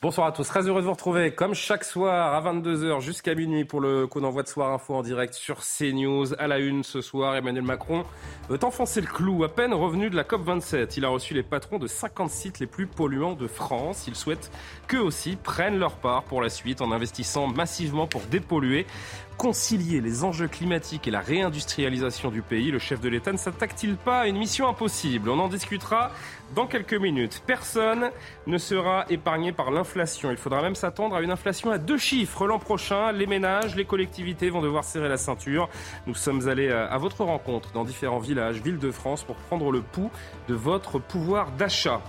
Bonsoir à tous, très heureux de vous retrouver comme chaque soir à 22h jusqu'à minuit pour le coup d'envoi de Soir Info en direct sur CNews. À la une ce soir, Emmanuel Macron veut enfoncer le clou. À peine revenu de la COP27, il a reçu les patrons de 50 sites les plus polluants de France. Il souhaite qu'eux aussi prennent leur part pour la suite en investissant massivement pour dépolluer concilier les enjeux climatiques et la réindustrialisation du pays, le chef de l'État ne s'attaque-t-il pas à une mission impossible? On en discutera dans quelques minutes. Personne ne sera épargné par l'inflation. Il faudra même s'attendre à une inflation à deux chiffres l'an prochain. Les ménages, les collectivités vont devoir serrer la ceinture. Nous sommes allés à votre rencontre dans différents villages, villes de France, pour prendre le pouls de votre pouvoir d'achat.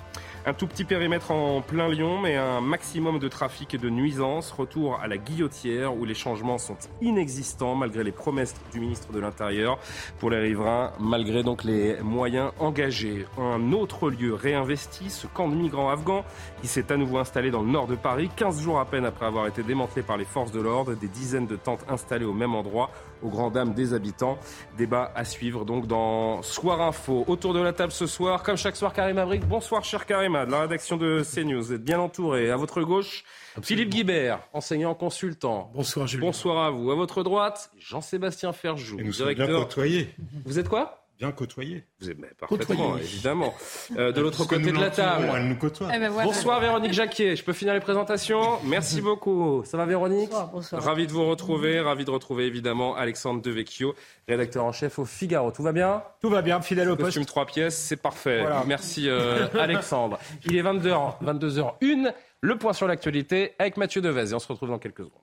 Un tout petit périmètre en plein Lyon, mais un maximum de trafic et de nuisances. Retour à la guillotière où les changements sont inexistants malgré les promesses du ministre de l'Intérieur pour les riverains, malgré donc les moyens engagés. Un autre lieu réinvesti, ce camp de migrants afghans qui s'est à nouveau installé dans le nord de Paris, 15 jours à peine après avoir été démantelé par les forces de l'ordre, des dizaines de tentes installées au même endroit aux grandes dames des habitants. Débat à suivre donc dans Soir Info. Autour de la table ce soir, comme chaque soir, Karim Abric. Bonsoir, cher Karim, de la rédaction de CNews. Vous êtes bien entouré. À votre gauche, Philippe Guibert, enseignant consultant. Bonsoir, Julien. Bonsoir à vous. À votre droite, Jean-Sébastien Ferjou. Et nous sommes bien côtoyés. Vous êtes quoi? Bien côtoyé. Vous êtes parfaitement, évidemment. Euh, de l'autre côté de la table. Elle nous côtoie. Eh ben voilà. Bonsoir Véronique Jacquier. Je peux finir les présentations? Merci beaucoup. Ça va Véronique? Bonsoir, bonsoir. Ravi de vous retrouver. Ravi de retrouver évidemment Alexandre Devecchio, rédacteur en chef au Figaro. Tout va bien? Tout va bien, fidèle au poste. Costume trois pièces, c'est parfait. Voilà. Merci euh, Alexandre. Il est 22h, 22h01. Le point sur l'actualité avec Mathieu Devez et on se retrouve dans quelques secondes.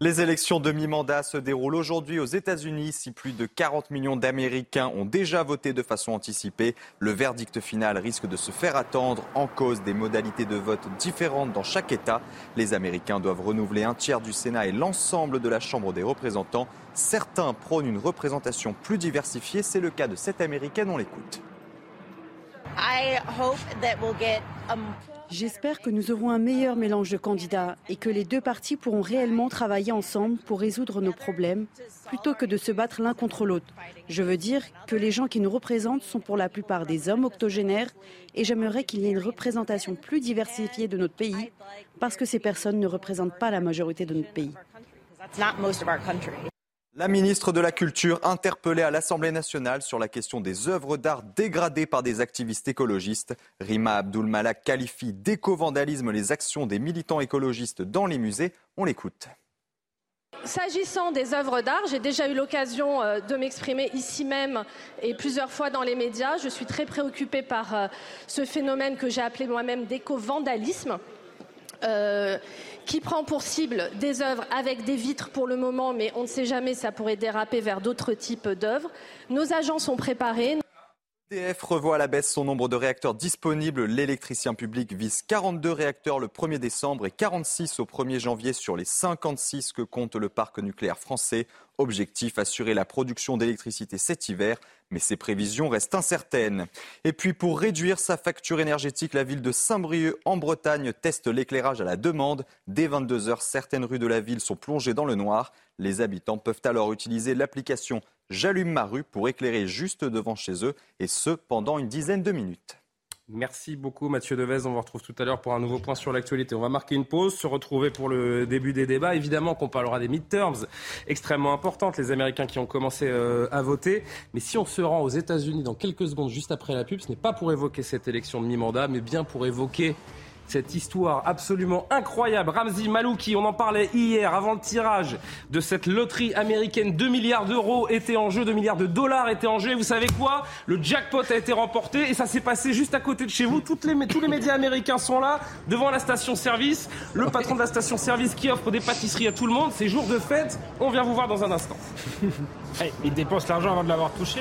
Les élections de mi-mandat se déroulent aujourd'hui aux États-Unis. Si plus de 40 millions d'Américains ont déjà voté de façon anticipée, le verdict final risque de se faire attendre en cause des modalités de vote différentes dans chaque État. Les Américains doivent renouveler un tiers du Sénat et l'ensemble de la Chambre des représentants. Certains prônent une représentation plus diversifiée. C'est le cas de cette Américaine. On l'écoute. J'espère que nous aurons un meilleur mélange de candidats et que les deux partis pourront réellement travailler ensemble pour résoudre nos problèmes plutôt que de se battre l'un contre l'autre. Je veux dire que les gens qui nous représentent sont pour la plupart des hommes octogénaires et j'aimerais qu'il y ait une représentation plus diversifiée de notre pays parce que ces personnes ne représentent pas la majorité de notre pays. La ministre de la Culture interpellée à l'Assemblée nationale sur la question des œuvres d'art dégradées par des activistes écologistes. Rima Abdul-Malak qualifie d'éco-vandalisme les actions des militants écologistes dans les musées. On l'écoute. S'agissant des œuvres d'art, j'ai déjà eu l'occasion euh, de m'exprimer ici même et plusieurs fois dans les médias. Je suis très préoccupée par euh, ce phénomène que j'ai appelé moi-même d'éco-vandalisme. Euh, qui prend pour cible des œuvres avec des vitres pour le moment, mais on ne sait jamais, ça pourrait déraper vers d'autres types d'œuvres. Nos agents sont préparés. EDF revoit à la baisse son nombre de réacteurs disponibles. L'électricien public vise 42 réacteurs le 1er décembre et 46 au 1er janvier sur les 56 que compte le parc nucléaire français. Objectif assurer la production d'électricité cet hiver mais ces prévisions restent incertaines. Et puis pour réduire sa facture énergétique, la ville de Saint-Brieuc en Bretagne teste l'éclairage à la demande. Dès 22 heures, certaines rues de la ville sont plongées dans le noir. Les habitants peuvent alors utiliser l'application J'allume ma rue pour éclairer juste devant chez eux et ce pendant une dizaine de minutes. Merci beaucoup Mathieu Devez. On vous retrouve tout à l'heure pour un nouveau point sur l'actualité. On va marquer une pause, se retrouver pour le début des débats. Évidemment qu'on parlera des midterms extrêmement importantes, les Américains qui ont commencé euh, à voter. Mais si on se rend aux États-Unis dans quelques secondes juste après la pub, ce n'est pas pour évoquer cette élection de mi-mandat, mais bien pour évoquer cette histoire absolument incroyable. Ramzi Malouki, on en parlait hier avant le tirage de cette loterie américaine. 2 milliards d'euros étaient en jeu, 2 milliards de dollars étaient en jeu. Et vous savez quoi? Le jackpot a été remporté et ça s'est passé juste à côté de chez vous. Toutes les, tous les médias américains sont là, devant la station-service. Le patron de la station-service qui offre des pâtisseries à tout le monde. C'est jour de fête. On vient vous voir dans un instant. il dépense l'argent avant de l'avoir touché.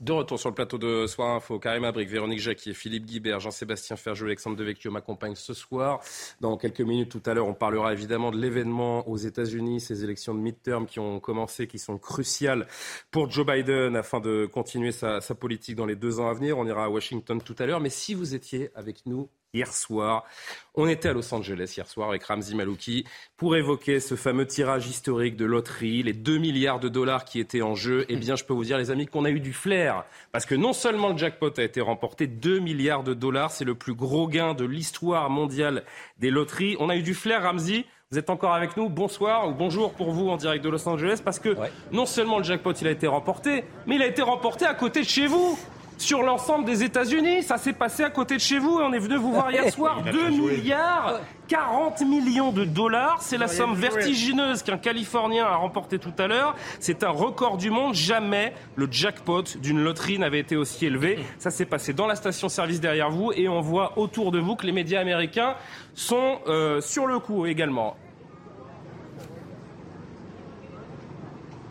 De retour sur le plateau de Soir Info, Karim Abric, Véronique Jacquier, Philippe Guibert, Jean-Sébastien Ferjou, Alexandre Devecchio m'accompagnent ce soir. Dans quelques minutes tout à l'heure, on parlera évidemment de l'événement aux États-Unis, ces élections de midterm qui ont commencé, qui sont cruciales pour Joe Biden afin de continuer sa, sa politique dans les deux ans à venir. On ira à Washington tout à l'heure. Mais si vous étiez avec nous hier soir. On était à Los Angeles hier soir avec Ramzi Malouki pour évoquer ce fameux tirage historique de loterie, les 2 milliards de dollars qui étaient en jeu. Eh bien, je peux vous dire, les amis, qu'on a eu du flair. Parce que non seulement le jackpot a été remporté, 2 milliards de dollars, c'est le plus gros gain de l'histoire mondiale des loteries. On a eu du flair, Ramzi. Vous êtes encore avec nous Bonsoir ou bonjour pour vous en direct de Los Angeles parce que non seulement le jackpot il a été remporté, mais il a été remporté à côté de chez vous sur l'ensemble des États-Unis. Ça s'est passé à côté de chez vous et on est venu vous voir hier soir. 2 milliards 40 millions de dollars. C'est la somme vertigineuse qu'un Californien a remporté tout à l'heure. C'est un record du monde. Jamais le jackpot d'une loterie n'avait été aussi élevé. Ça s'est passé dans la station-service derrière vous et on voit autour de vous que les médias américains sont euh, sur le coup également.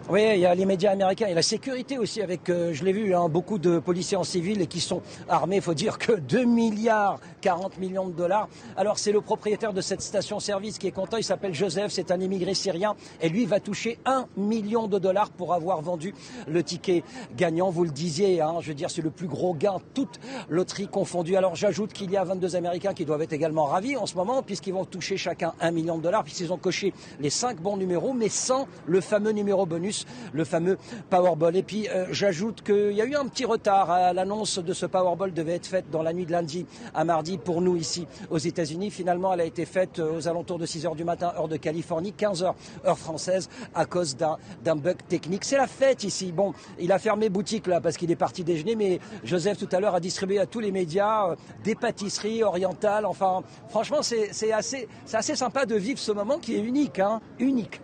Oui, il y a les médias américains et la sécurité aussi avec, euh, je l'ai vu, hein, beaucoup de policiers en civil et qui sont armés. Il faut dire que 2 milliards 40 millions de dollars. Alors c'est le propriétaire de cette station-service qui est content. Il s'appelle Joseph, c'est un immigré syrien et lui va toucher 1 million de dollars pour avoir vendu le ticket gagnant. Vous le disiez, hein, je veux dire, c'est le plus gros gain, toute loterie confondue. Alors j'ajoute qu'il y a 22 Américains qui doivent être également ravis en ce moment puisqu'ils vont toucher chacun 1 million de dollars puisqu'ils ont coché les 5 bons numéros mais sans le fameux numéro bonus le fameux Powerball. Et puis euh, j'ajoute qu'il y a eu un petit retard. à L'annonce de ce Powerball devait être faite dans la nuit de lundi à mardi pour nous ici aux États-Unis. Finalement, elle a été faite euh, aux alentours de 6 heures du matin, heure de Californie, 15 heures heure française, à cause d'un bug technique. C'est la fête ici. Bon, il a fermé boutique là parce qu'il est parti déjeuner, mais Joseph tout à l'heure a distribué à tous les médias euh, des pâtisseries orientales. Enfin, franchement, c'est assez, assez sympa de vivre ce moment qui est unique, hein, unique.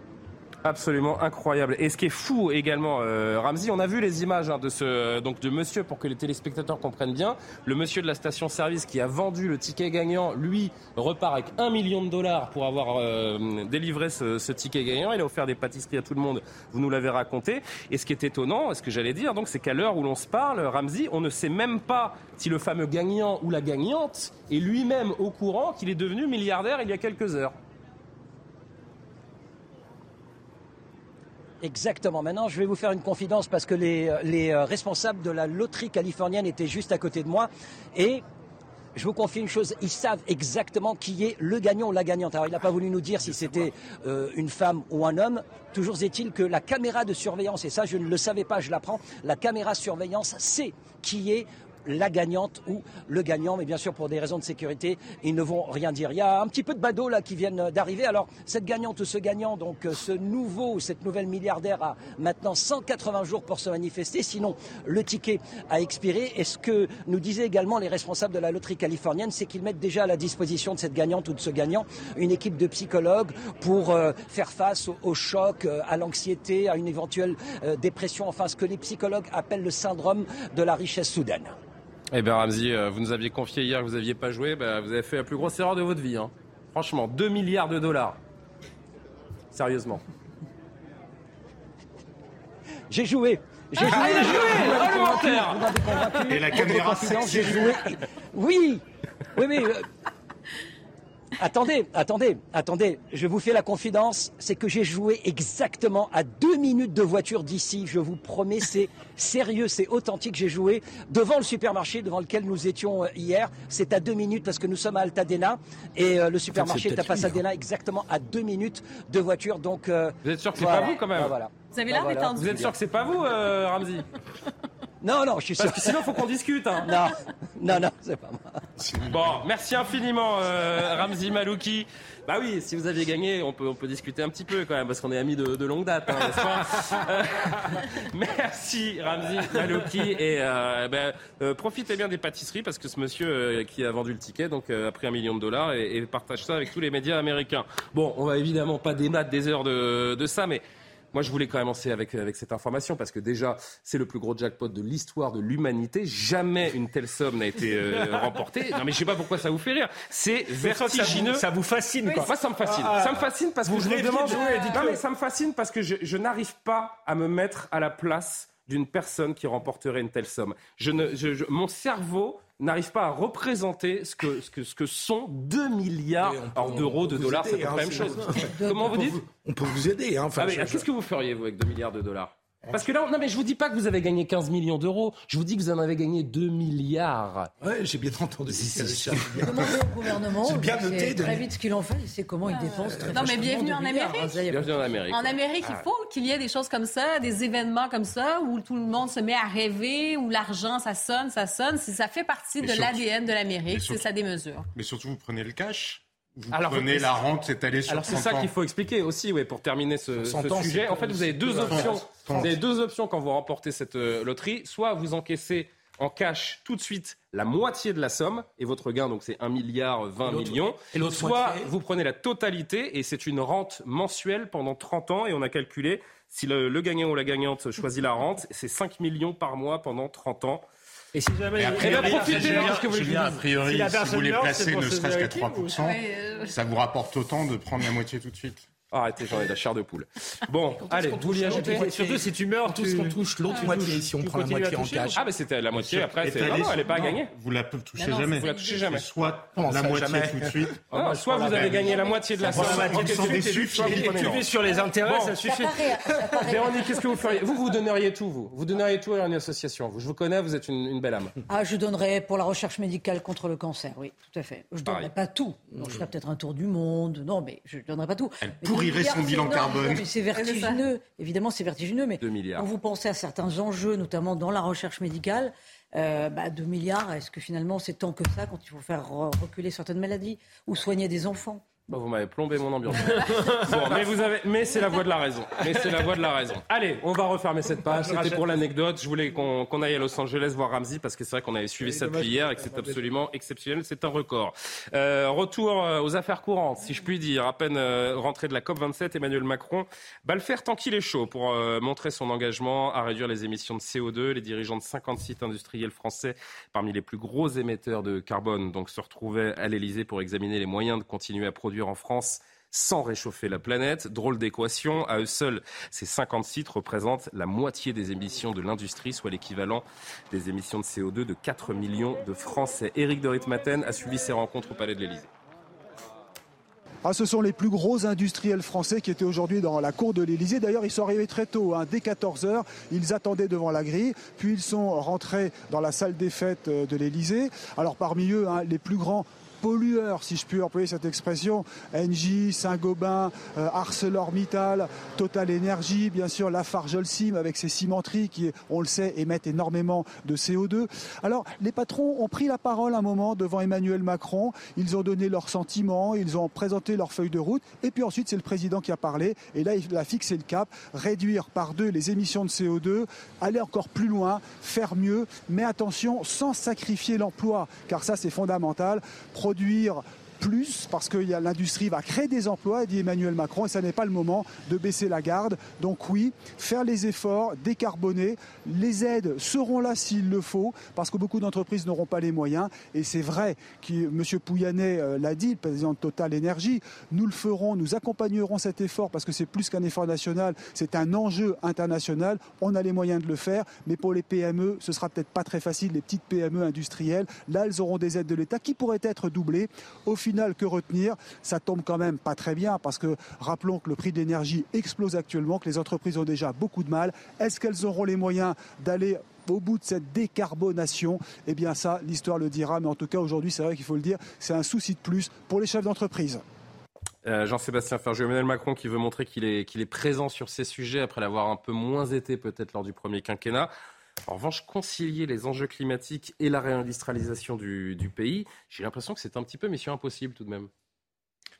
Absolument incroyable. Et ce qui est fou également, euh, Ramzi, on a vu les images hein, de ce donc de monsieur pour que les téléspectateurs comprennent bien. Le monsieur de la station-service qui a vendu le ticket gagnant, lui repart avec un million de dollars pour avoir euh, délivré ce, ticket gagnant. Il a offert des pâtisseries à tout le monde. Vous nous l'avez raconté. Et ce qui est étonnant, ce que j'allais dire, donc, c'est qu'à l'heure où l'on se parle, Ramzi, on ne sait même pas si le fameux gagnant ou la gagnante est lui-même au courant qu'il est devenu milliardaire il y a quelques heures. Exactement. Maintenant, je vais vous faire une confidence parce que les, les euh, responsables de la loterie californienne étaient juste à côté de moi et je vous confie une chose, ils savent exactement qui est le gagnant ou la gagnante. Alors il n'a pas voulu nous dire si c'était euh, une femme ou un homme. Toujours est-il que la caméra de surveillance, et ça je ne le savais pas, je l'apprends, la caméra de surveillance sait qui est la gagnante ou le gagnant, mais bien sûr pour des raisons de sécurité, ils ne vont rien dire. Il y a un petit peu de badauds là qui viennent d'arriver. Alors cette gagnante ou ce gagnant, donc euh, ce nouveau, cette nouvelle milliardaire a maintenant 180 jours pour se manifester, sinon le ticket a expiré. Et ce que nous disaient également les responsables de la loterie californienne, c'est qu'ils mettent déjà à la disposition de cette gagnante ou de ce gagnant une équipe de psychologues pour euh, faire face au, choc, euh, à l'anxiété, à une éventuelle dépression, enfin ce que les psychologues appellent le syndrome de la richesse soudaine. Eh bien, Ramzi, euh, vous nous aviez confié hier que vous n'aviez pas joué. Bah, vous avez fait la plus grosse erreur de votre vie. Hein. Franchement, 2 milliards de dollars. Sérieusement. J'ai joué. J'ai joué. Ah, joué. joué. Et la caméra, j'ai joué. Oui. Oui, mais euh, Attendez, attendez, attendez. Je vous fais la confidence, c'est que j'ai joué exactement à deux minutes de voiture d'ici. Je vous promets, c'est sérieux, c'est authentique. J'ai joué devant le supermarché devant lequel nous étions euh, hier. C'est à deux minutes parce que nous sommes à Altadena et euh, le supermarché est, à Pasadena exactement à deux minutes de voiture. Donc, euh, vous êtes sûr que c'est pas vous quand même voilà. Vous avez l'air bah, Vous êtes sûr que c'est pas vous, Ramzi Non, non, je suis sûr. Parce que sinon, il faut qu'on discute. Hein. Non, non, non, c'est pas moi. Bon, merci infiniment, euh, Ramzi Malouki. Bah oui, si vous aviez gagné, on peut, on peut discuter un petit peu quand même, parce qu'on est amis de, de longue date, hein, n'est-ce pas Euh, Merci, Ramzi Malouki. Et euh, ben, euh, profitez bien des pâtisseries, parce que ce monsieur euh, qui a vendu le ticket donc, euh, a pris un million de dollars et, et partage ça avec tous les médias américains. Bon, on va évidemment pas débattre des heures de, de ça, mais moi, je voulais quand même commencer avec, avec cette information parce que déjà, c'est le plus gros jackpot de l'histoire de l'humanité. Jamais une telle somme n'a été euh, remportée. Non, mais je sais pas pourquoi ça vous fait rire. C'est que ça vous- vertigineux. Ça vous fascine, quoi. Moi, ça me fascine. Ah, ça me fascine parce que je me rêviez demande. de jouer, dites-le. non, mais ça me fascine parce que je, je n'arrive pas à me mettre à la place d'une personne qui remporterait une telle somme. Je ne, je- je- mon cerveau n'arrive pas à représenter ce que, ce que, ce que sont 2 milliards d'euros, de dollars, c'est aider, pas la hein, même c'est- chose. Comment vous dites On peut vous aider. Hein, enfin, ah, je- Qu'est-ce que vous feriez, vous, avec 2 milliards de dollars? Parce que là, non, mais je vous dis pas que vous avez gagné 15 millions d'euros. Je vous dis que vous en avez gagné 2 milliards. Ouais, j'ai bien entendu. Demandez au gouvernement. C'est bien noté, très vite ce qu'il en fait. Il sait comment il dépense très Non, mais bienvenue en Amérique. hein, Bienvenue en Amérique. En Amérique, il faut qu'il y ait des choses comme ça, des événements comme ça, où tout le monde se met à rêver, où l'argent, ça sonne, ça sonne. Si ça fait partie Mais de l'ADN de l'Amérique, c'est sa démesure. Mais surtout, vous prenez le cash. Vous Alors, prenez la rente étalée sur Alors c'est 30 ça qu'il faut expliquer aussi, ouais, pour terminer ce, Sur ce 100 ans, sujet. c'est En fait, vous avez deux options. 30. Vous avez deux options quand vous remportez cette euh, loterie. Soit vous encaissez en cash tout de suite la moitié de la somme et votre gain donc c'est 1 milliard 20 Et l'autre- millions. et Soit moitié vous prenez la totalité et c'est une rente mensuelle pendant 30 ans et on a calculé si le, le gagnant ou la gagnante choisit la rente, c'est 5 millions par mois pendant 30 ans. Et si jamais Et a priori, parce que vous Julien, a priori, Si si vous c'est pour ne se serait-ce qu'à vérifier ou- 3%, Ouais, euh, ça vous rapporte autant de prendre la moitié tout de suite. Arrêtez, j'en ai de la chair de poule. Bon, allez, vous Et surtout, si tu meurs, Tout ce qu'on touche, l'autre moitié, si on prend la moitié en cash. Ah, mais c'était la moitié, après, c'est. Non, sur- elle n'est pas gagnée. Vous la touchez jamais. Vous la touchez jamais. Soit la moitié tout de suite. Ah, soit vous avez gagné la moitié de la somme. Tu- vis sur les intérêts, ça suffit. Véronique, qu'est-ce que vous feriez? Vous, vous donneriez tout, vous. Vous donneriez tout à une association. Je vous connais, vous êtes une, belle âme. Ah, je donnerais pour la recherche médicale contre le cancer, oui, tout à fait. Je Pareil. donnerais pas tout. Non, je ferais peut-être un tour du monde. Non, mais je donnerais pas tout. Pourrirait son c'est bilan carbone. C'est vertigineux. Évidemment, c'est vertigineux. Mais 2 milliards. quand vous pensez à certains enjeux, notamment dans la recherche médicale, euh, bah, 2 milliards, est-ce que finalement c'est tant que ça quand il faut faire re- reculer certaines maladies ou soigner des enfants? Bon, vous m'avez plombé mon ambiance. bon, mais vous avez, mais c'est la voie de la raison. Mais c'est la voie de la raison. Allez, on va refermer cette page. C'était pour l'anecdote. Je voulais qu'on aille à Los Angeles voir Ramsey parce que c'est vrai qu'on avait suivi ça depuis hier et que c'est absolument exceptionnel. C'est un record. Euh, retour euh, aux affaires courantes, si je puis dire. À peine euh, rentré de la COP 27, Emmanuel Macron va le faire tant qu'il est chaud pour euh, montrer son engagement à réduire les émissions de CO2. Les dirigeants de 50 sites industriels français, parmi les plus gros émetteurs de carbone, donc se retrouvaient à l'Elysée pour examiner les moyens de continuer à produire en France sans réchauffer la planète. Drôle d'équation. À eux seuls, ces 50 sites représentent la moitié des émissions de l'industrie, soit l'équivalent des émissions de CO2 de 4 millions de Français. Éric de Ritmaten a suivi ces rencontres au Palais de l'Elysée. Ah, ce sont les plus gros industriels français qui étaient aujourd'hui dans la cour de l'Elysée. D'ailleurs, ils sont arrivés très tôt, hein, dès 14h. Ils attendaient devant la grille, puis ils sont rentrés dans la salle des fêtes euh, de l'Elysée. Alors parmi eux, hein, les plus grands pollueurs, si je puis employer cette expression, Engie, Saint-Gobain, euh, ArcelorMittal, Total Energy, bien sûr Lafarge Holcim avec ses cimenteries qui, on le sait, émettent énormément de CO2. Alors les patrons ont pris la parole un moment devant Emmanuel Macron, ils ont donné leurs sentiments, ils ont présenté leur feuille de route, et puis ensuite c'est le président qui a parlé, et là il a fixé le cap, réduire par deux les émissions de CO2, aller encore plus loin, faire mieux, mais attention, sans sacrifier l'emploi, car ça c'est fondamental, produire plus parce que l'industrie va créer des emplois, dit Emmanuel Macron, et ça n'est pas le moment de baisser la garde. Donc oui, faire les efforts, décarboner, les aides seront là s'il le faut, parce que beaucoup d'entreprises n'auront pas les moyens. Et c'est vrai, que M. Pouyanné euh, l'a dit, le président de Total Énergie, nous le ferons, nous accompagnerons cet effort, parce que c'est plus qu'un effort national, c'est un enjeu international. On a les moyens de le faire, mais pour les PME, ce sera peut-être pas très facile, les petites PME industrielles. Là, elles auront des aides de l'État qui pourraient être doublées. Que retenir Ça tombe quand même pas très bien parce que rappelons que le prix de l'énergie explose actuellement, que les entreprises ont déjà beaucoup de mal. Est-ce qu'elles auront les moyens d'aller au bout de cette décarbonation? Eh bien ça, l'histoire le dira. Mais en tout cas, aujourd'hui, c'est vrai qu'il faut le dire, c'est un souci de plus pour les chefs d'entreprise. Euh, Jean-Sébastien Ferjou, Emmanuel Macron qui veut montrer qu'il est, qu'il est présent sur ces sujets après l'avoir un peu moins été peut-être lors du premier quinquennat. En revanche, concilier les enjeux climatiques et la réindustrialisation du, du pays, j'ai l'impression que c'est un petit peu mission impossible tout de même.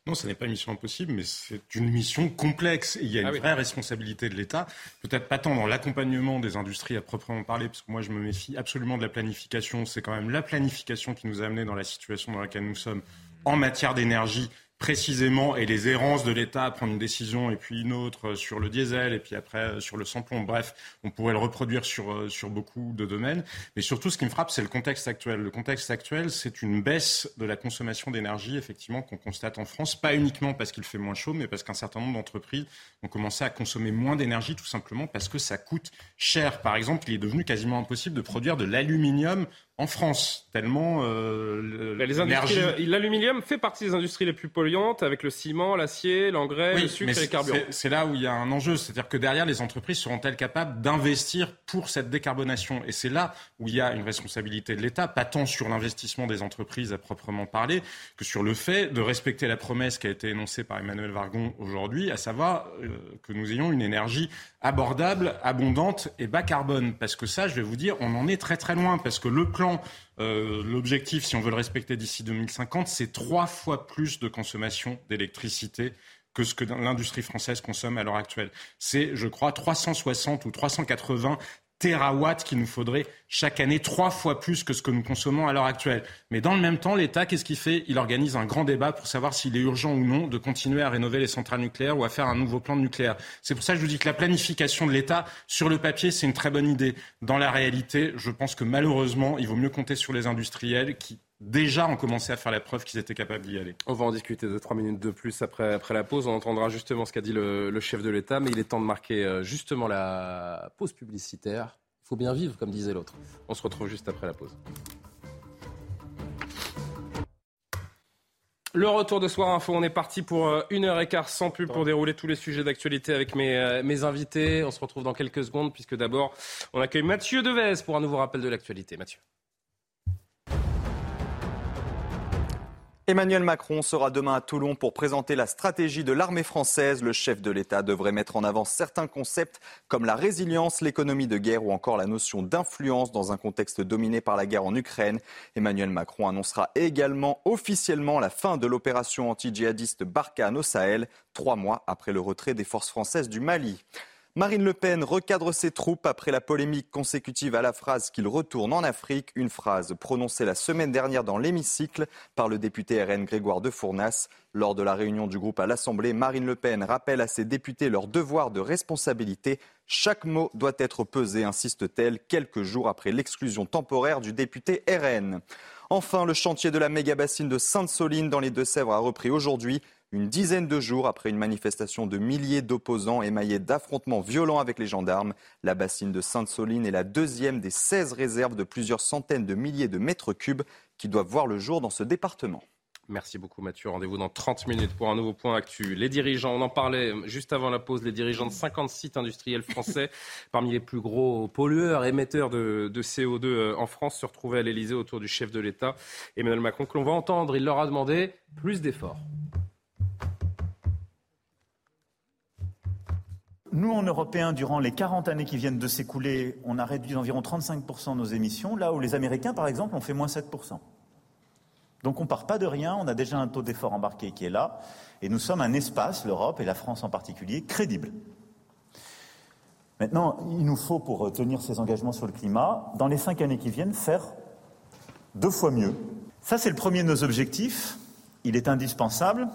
Non, ce n'est pas une mission impossible, mais c'est une mission complexe. Et il y a une Ah oui. vraie responsabilité de l'État. Peut-être pas tant dans l'accompagnement des industries à proprement parler, parce que moi je me méfie absolument de la planification. C'est quand même la planification qui nous a amenés dans la situation dans laquelle nous sommes en matière d'énergie précisément et les errances de l'État à prendre une décision et puis une autre sur le diesel et puis après euh, sur le sans-plomb. Bref, on pourrait le reproduire sur, euh, sur beaucoup de domaines. Mais surtout, ce qui me frappe, c'est le contexte actuel. Le contexte actuel, c'est une baisse de la consommation d'énergie, effectivement, qu'on constate en France, pas uniquement parce qu'il fait moins chaud, mais parce qu'un certain nombre d'entreprises ont commencé à consommer moins d'énergie, tout simplement parce que ça coûte cher. Par exemple, il est devenu quasiment impossible de produire de l'aluminium en France, tellement euh, industries- l'énergie L'aluminium fait partie des industries les plus polluantes avec le ciment, l'acier, l'engrais, Oui, le sucre et les carburants. c'est- C'est là où il y a un enjeu. C'est-à-dire que derrière, les entreprises seront-elles capables d'investir pour cette décarbonation? Et c'est là où il y a une responsabilité de l'État, pas tant sur l'investissement des entreprises à proprement parler, que sur le fait de respecter la promesse qui a été énoncée par Emmanuel Vargon aujourd'hui, à savoir euh, que nous ayons une énergie abordable, abondante et bas carbone. Parce que ça, je vais vous dire, on en est très très loin. Parce que le plan, euh, l'objectif, si on veut le respecter d'ici 2050, c'est trois fois plus de consommation d'électricité que ce que l'industrie française consomme à l'heure actuelle. C'est, je crois, 360 ou 380 térawatts qu'il nous faudrait chaque année, trois fois plus que ce que nous consommons à l'heure actuelle. Mais dans le même temps, l'État, qu'est-ce qu'il fait? Il organise un grand débat pour savoir s'il est urgent ou non de continuer à rénover les centrales nucléaires ou à faire un nouveau plan de nucléaire. C'est pour ça que je vous dis que la planification de l'État, sur le papier, c'est une très bonne idée. Dans la réalité, je pense que malheureusement, il vaut mieux compter sur les industriels qui déjà ont commencé à faire la preuve qu'ils étaient capables d'y aller. On va en discuter de trois minutes de plus après, après la pause. On entendra justement ce qu'a dit le, chef de l'État, mais il est temps de marquer euh, justement la pause publicitaire. Il faut bien vivre, comme disait l'autre. On se retrouve juste après la pause. Le retour de Soir Info, on est parti pour euh, une heure et quart sans pub pour dérouler tous les sujets d'actualité avec mes, euh, mes invités. On se retrouve dans quelques secondes puisque d'abord on accueille Mathieu Devez pour un nouveau rappel de l'actualité. Mathieu. Emmanuel Macron sera demain à Toulon pour présenter la stratégie de l'armée française. Le chef de l'État devrait mettre en avant certains concepts comme la résilience, l'économie de guerre ou encore la notion d'influence dans un contexte dominé par la guerre en Ukraine. Emmanuel Macron annoncera également officiellement la fin de l'opération anti-djihadiste Barkhane au Sahel, trois mois après le retrait des forces françaises du Mali. Marine Le Pen recadre ses troupes après la polémique consécutive à la phrase qu'il retourne en Afrique, une phrase prononcée la semaine dernière dans l'hémicycle par le député RN Grégoire de Fournas. Lors de la réunion du groupe à l'Assemblée, Marine Le Pen rappelle à ses députés leur devoir de responsabilité. Chaque mot doit être pesé, insiste-t-elle, quelques jours après l'exclusion temporaire du député RN. Enfin, le chantier de la méga-bassine de Sainte-Soline dans les Deux-Sèvres a repris aujourd'hui. Une dizaine de jours après une manifestation de milliers d'opposants émaillés d'affrontements violents avec les gendarmes, la bassine de Sainte-Soline est la deuxième des 16 réserves de plusieurs centaines de milliers de mètres cubes qui doivent voir le jour dans ce département. Merci beaucoup Mathieu. Rendez-vous dans 30 minutes pour un nouveau point actu. Les dirigeants, on en parlait juste avant la pause, les dirigeants de 50 sites industriels français, parmi les plus gros pollueurs, émetteurs de, de CO2 euh, en France, se retrouvaient à l'Elysée autour du chef de l'État, Emmanuel Macron, que l'on va entendre. Il leur a demandé plus d'efforts. Nous, en Européens, durant les 40 années qui viennent de s'écouler, on a réduit d'environ 35% nos émissions, là où les Américains, par exemple, ont fait moins 7%. Donc on ne part pas de rien, on a déjà un taux d'effort embarqué qui est là, et nous sommes un espace, l'Europe et la France en particulier, crédible. Maintenant, il nous faut, pour tenir ces engagements sur le climat, dans les cinq années qui viennent, faire deux fois mieux. Ça, c'est le premier de nos objectifs. Il est indispensable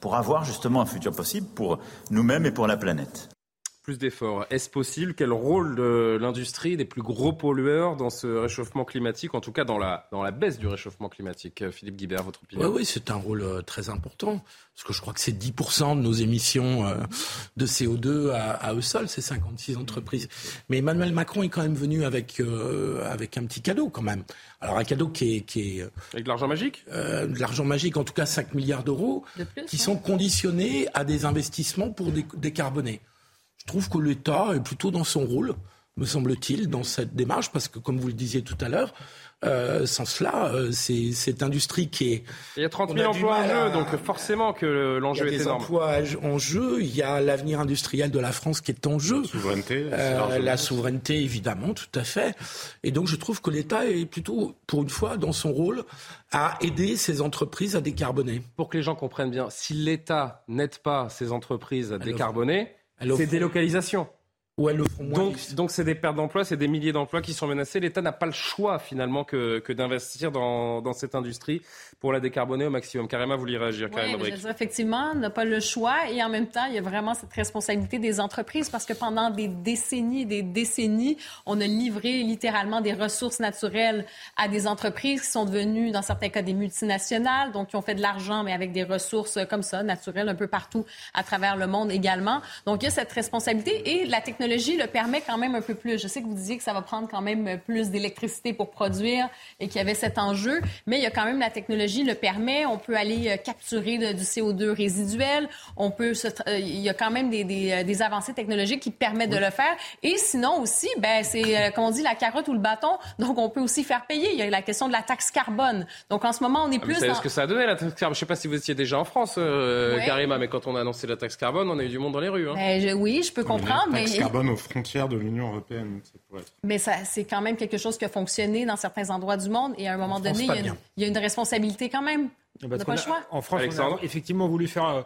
pour avoir justement un futur possible pour nous-mêmes et pour la planète. Plus d'efforts. Est-ce possible Quel rôle de l'industrie des plus gros pollueurs dans ce réchauffement climatique, en tout cas dans la, dans la baisse du réchauffement climatique Euh, Philippe Guibert, votre opinion? Oui, oui, c'est un rôle euh, très important. Parce que je crois que c'est 10% de nos émissions euh, de CO2 à, à eux seuls, ces 56 entreprises. Mais Emmanuel Macron est quand même venu avec, euh, avec un petit cadeau quand même. Alors un cadeau qui est... Qui est avec de l'argent magique? euh, De l'argent magique, en tout cas 5 milliards d'euros, qui sont conditionnés à des investissements pour dé- décarboner. Je trouve que l'État est plutôt dans son rôle. me semble-t-il, dans cette démarche, parce que comme vous le disiez tout à l'heure, euh, sans cela, euh, c'est cette industrie qui est. Il y a 30 on 000 a du emplois en jeu, à- donc forcément que Il l'enjeu y a est des énorme. emplois en jeu, il y a l'avenir industriel de la France qui est en jeu. Souveraineté, c'est Euh, la souveraineté, évidemment, tout à fait. Et donc, je trouve que l'État est plutôt, pour une fois, dans son rôle, à aider ces entreprises à décarboner. Pour que les gens comprennent bien, si l'État n'aide pas ces entreprises à décarboner, c'est délocalisation. Ou elles le feront moins Donc, vite. donc c'est des pertes d'emplois, c'est des milliers d'emplois qui sont menacés. L'État n'a pas le choix finalement que, que d'investir dans, dans cette industrie pour la décarboner au maximum. Carrément, vous voulez réagir, Oui, Karima je dire, effectivement, on n'a pas le choix et en même temps, il y a vraiment cette responsabilité des entreprises parce que pendant des décennies des décennies, on a livré littéralement des ressources naturelles à des entreprises qui sont devenues, dans certains cas, des multinationales, donc qui ont fait de l'argent, mais avec des ressources comme ça, naturelles, un peu partout à travers le monde également. Donc, il y a cette responsabilité et la technologie le permet quand même un peu plus. Je sais que vous disiez que ça va prendre quand même plus d'électricité pour produire et qu'il y avait cet enjeu, mais il y a quand même la technologie le permet. On peut aller euh, capturer de- du CO2 résiduel. On peut se euh, il y a quand même des, des, euh, des avancées technologiques qui permettent de le faire. Et sinon aussi, ben c'est euh, comme on dit la carotte ou le bâton. Donc on peut aussi faire payer. Il y a la question de la taxe carbone. Donc en ce moment, on est Ah, mais plus dans ce que ça a donné la taxe carbone? Je ne sais pas si vous étiez déjà en France, euh. Karima, mais quand on a annoncé la taxe carbone, on a eu du monde dans les rues. hein. Ben, je- oui, je peux comprendre, mais Taxe aux frontières de l'Union européenne, ça pourrait être. Mais ça, c'est quand même quelque chose qui a fonctionné dans certains endroits du monde. Et à un moment France, donné, il y, a une, il y a une responsabilité quand même. Parce On n'a pas le choix. En France, Alexandre on a effectivement voulu faire euh,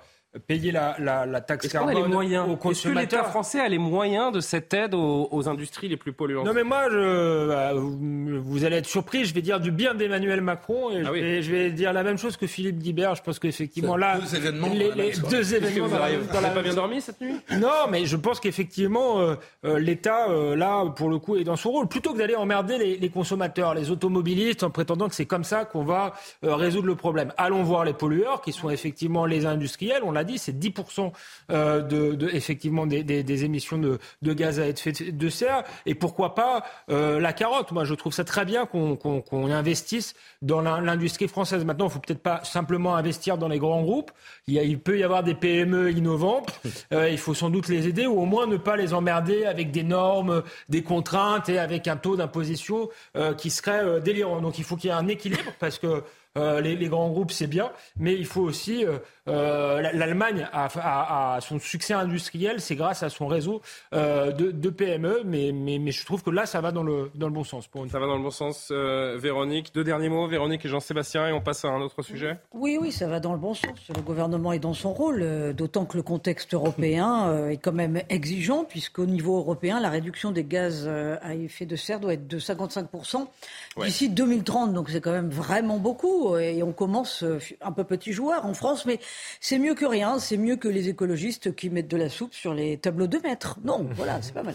payer la, la, la taxe carbone les moyens aux Est-ce que l'État consommateurs. français a les moyens de cette aide aux, aux industries les plus polluantes Non mais moi, je, bah, vous, vous allez être surpris, je vais dire du bien d'Emmanuel Macron et je, Ah oui. vais, je vais dire la même chose que Philippe Guibert. Je pense qu'effectivement là, Deux événements les, deux événements vous n'avez la pas bien dormi cette nuit Non, mais je pense qu'effectivement, euh, euh, l'État, euh, là, pour le coup, est dans son rôle. Plutôt que d'aller emmerder les, les consommateurs, les automobilistes, en prétendant que c'est comme ça qu'on va euh, résoudre le problème. Allons voir les pollueurs, qui sont effectivement les industriels. On l'a dit, c'est 10% euh, de, de, effectivement, des, des- des émissions de, de gaz à effet de serre. Et pourquoi pas euh, la carotte Moi, je trouve ça très bien qu'on investisse dans l'in- l'industrie française. Maintenant, il faut peut-être pas simplement investir dans les grands groupes. Il, y a- il peut y avoir des PME innovantes. Euh, il faut sans doute les aider ou au moins ne pas les emmerder avec des normes, des contraintes et avec un taux d'imposition euh, qui serait délirant. Donc il faut qu'il y ait un équilibre parce que euh, les, les grands groupes, c'est bien, mais il faut aussi. euh, euh, la- L'Allemagne a, a- a son succès industriel, c'est grâce à son réseau euh, de, de PME, mais, mais, mais je trouve que là, ça va dans le, dans le bon sens. Pour une Ça va dans le bon sens. Euh, Véronique, deux derniers mots, Véronique et Jean-Sébastien, et on passe à un autre sujet. Oui, oui, ça va dans le bon sens. Le gouvernement est dans son rôle, euh, d'autant que le contexte européen euh, est quand même exigeant, puisqu'au niveau européen, la réduction des gaz à effet de serre doit être de 55% Ouais. d'ici 2030. Donc c'est quand même vraiment beaucoup. Et on commence euh, un peu petit joueur en France, mais c'est mieux que rien. C'est mieux que les écologistes qui mettent de la soupe sur les tableaux de maître. Non, voilà, c'est pas mal.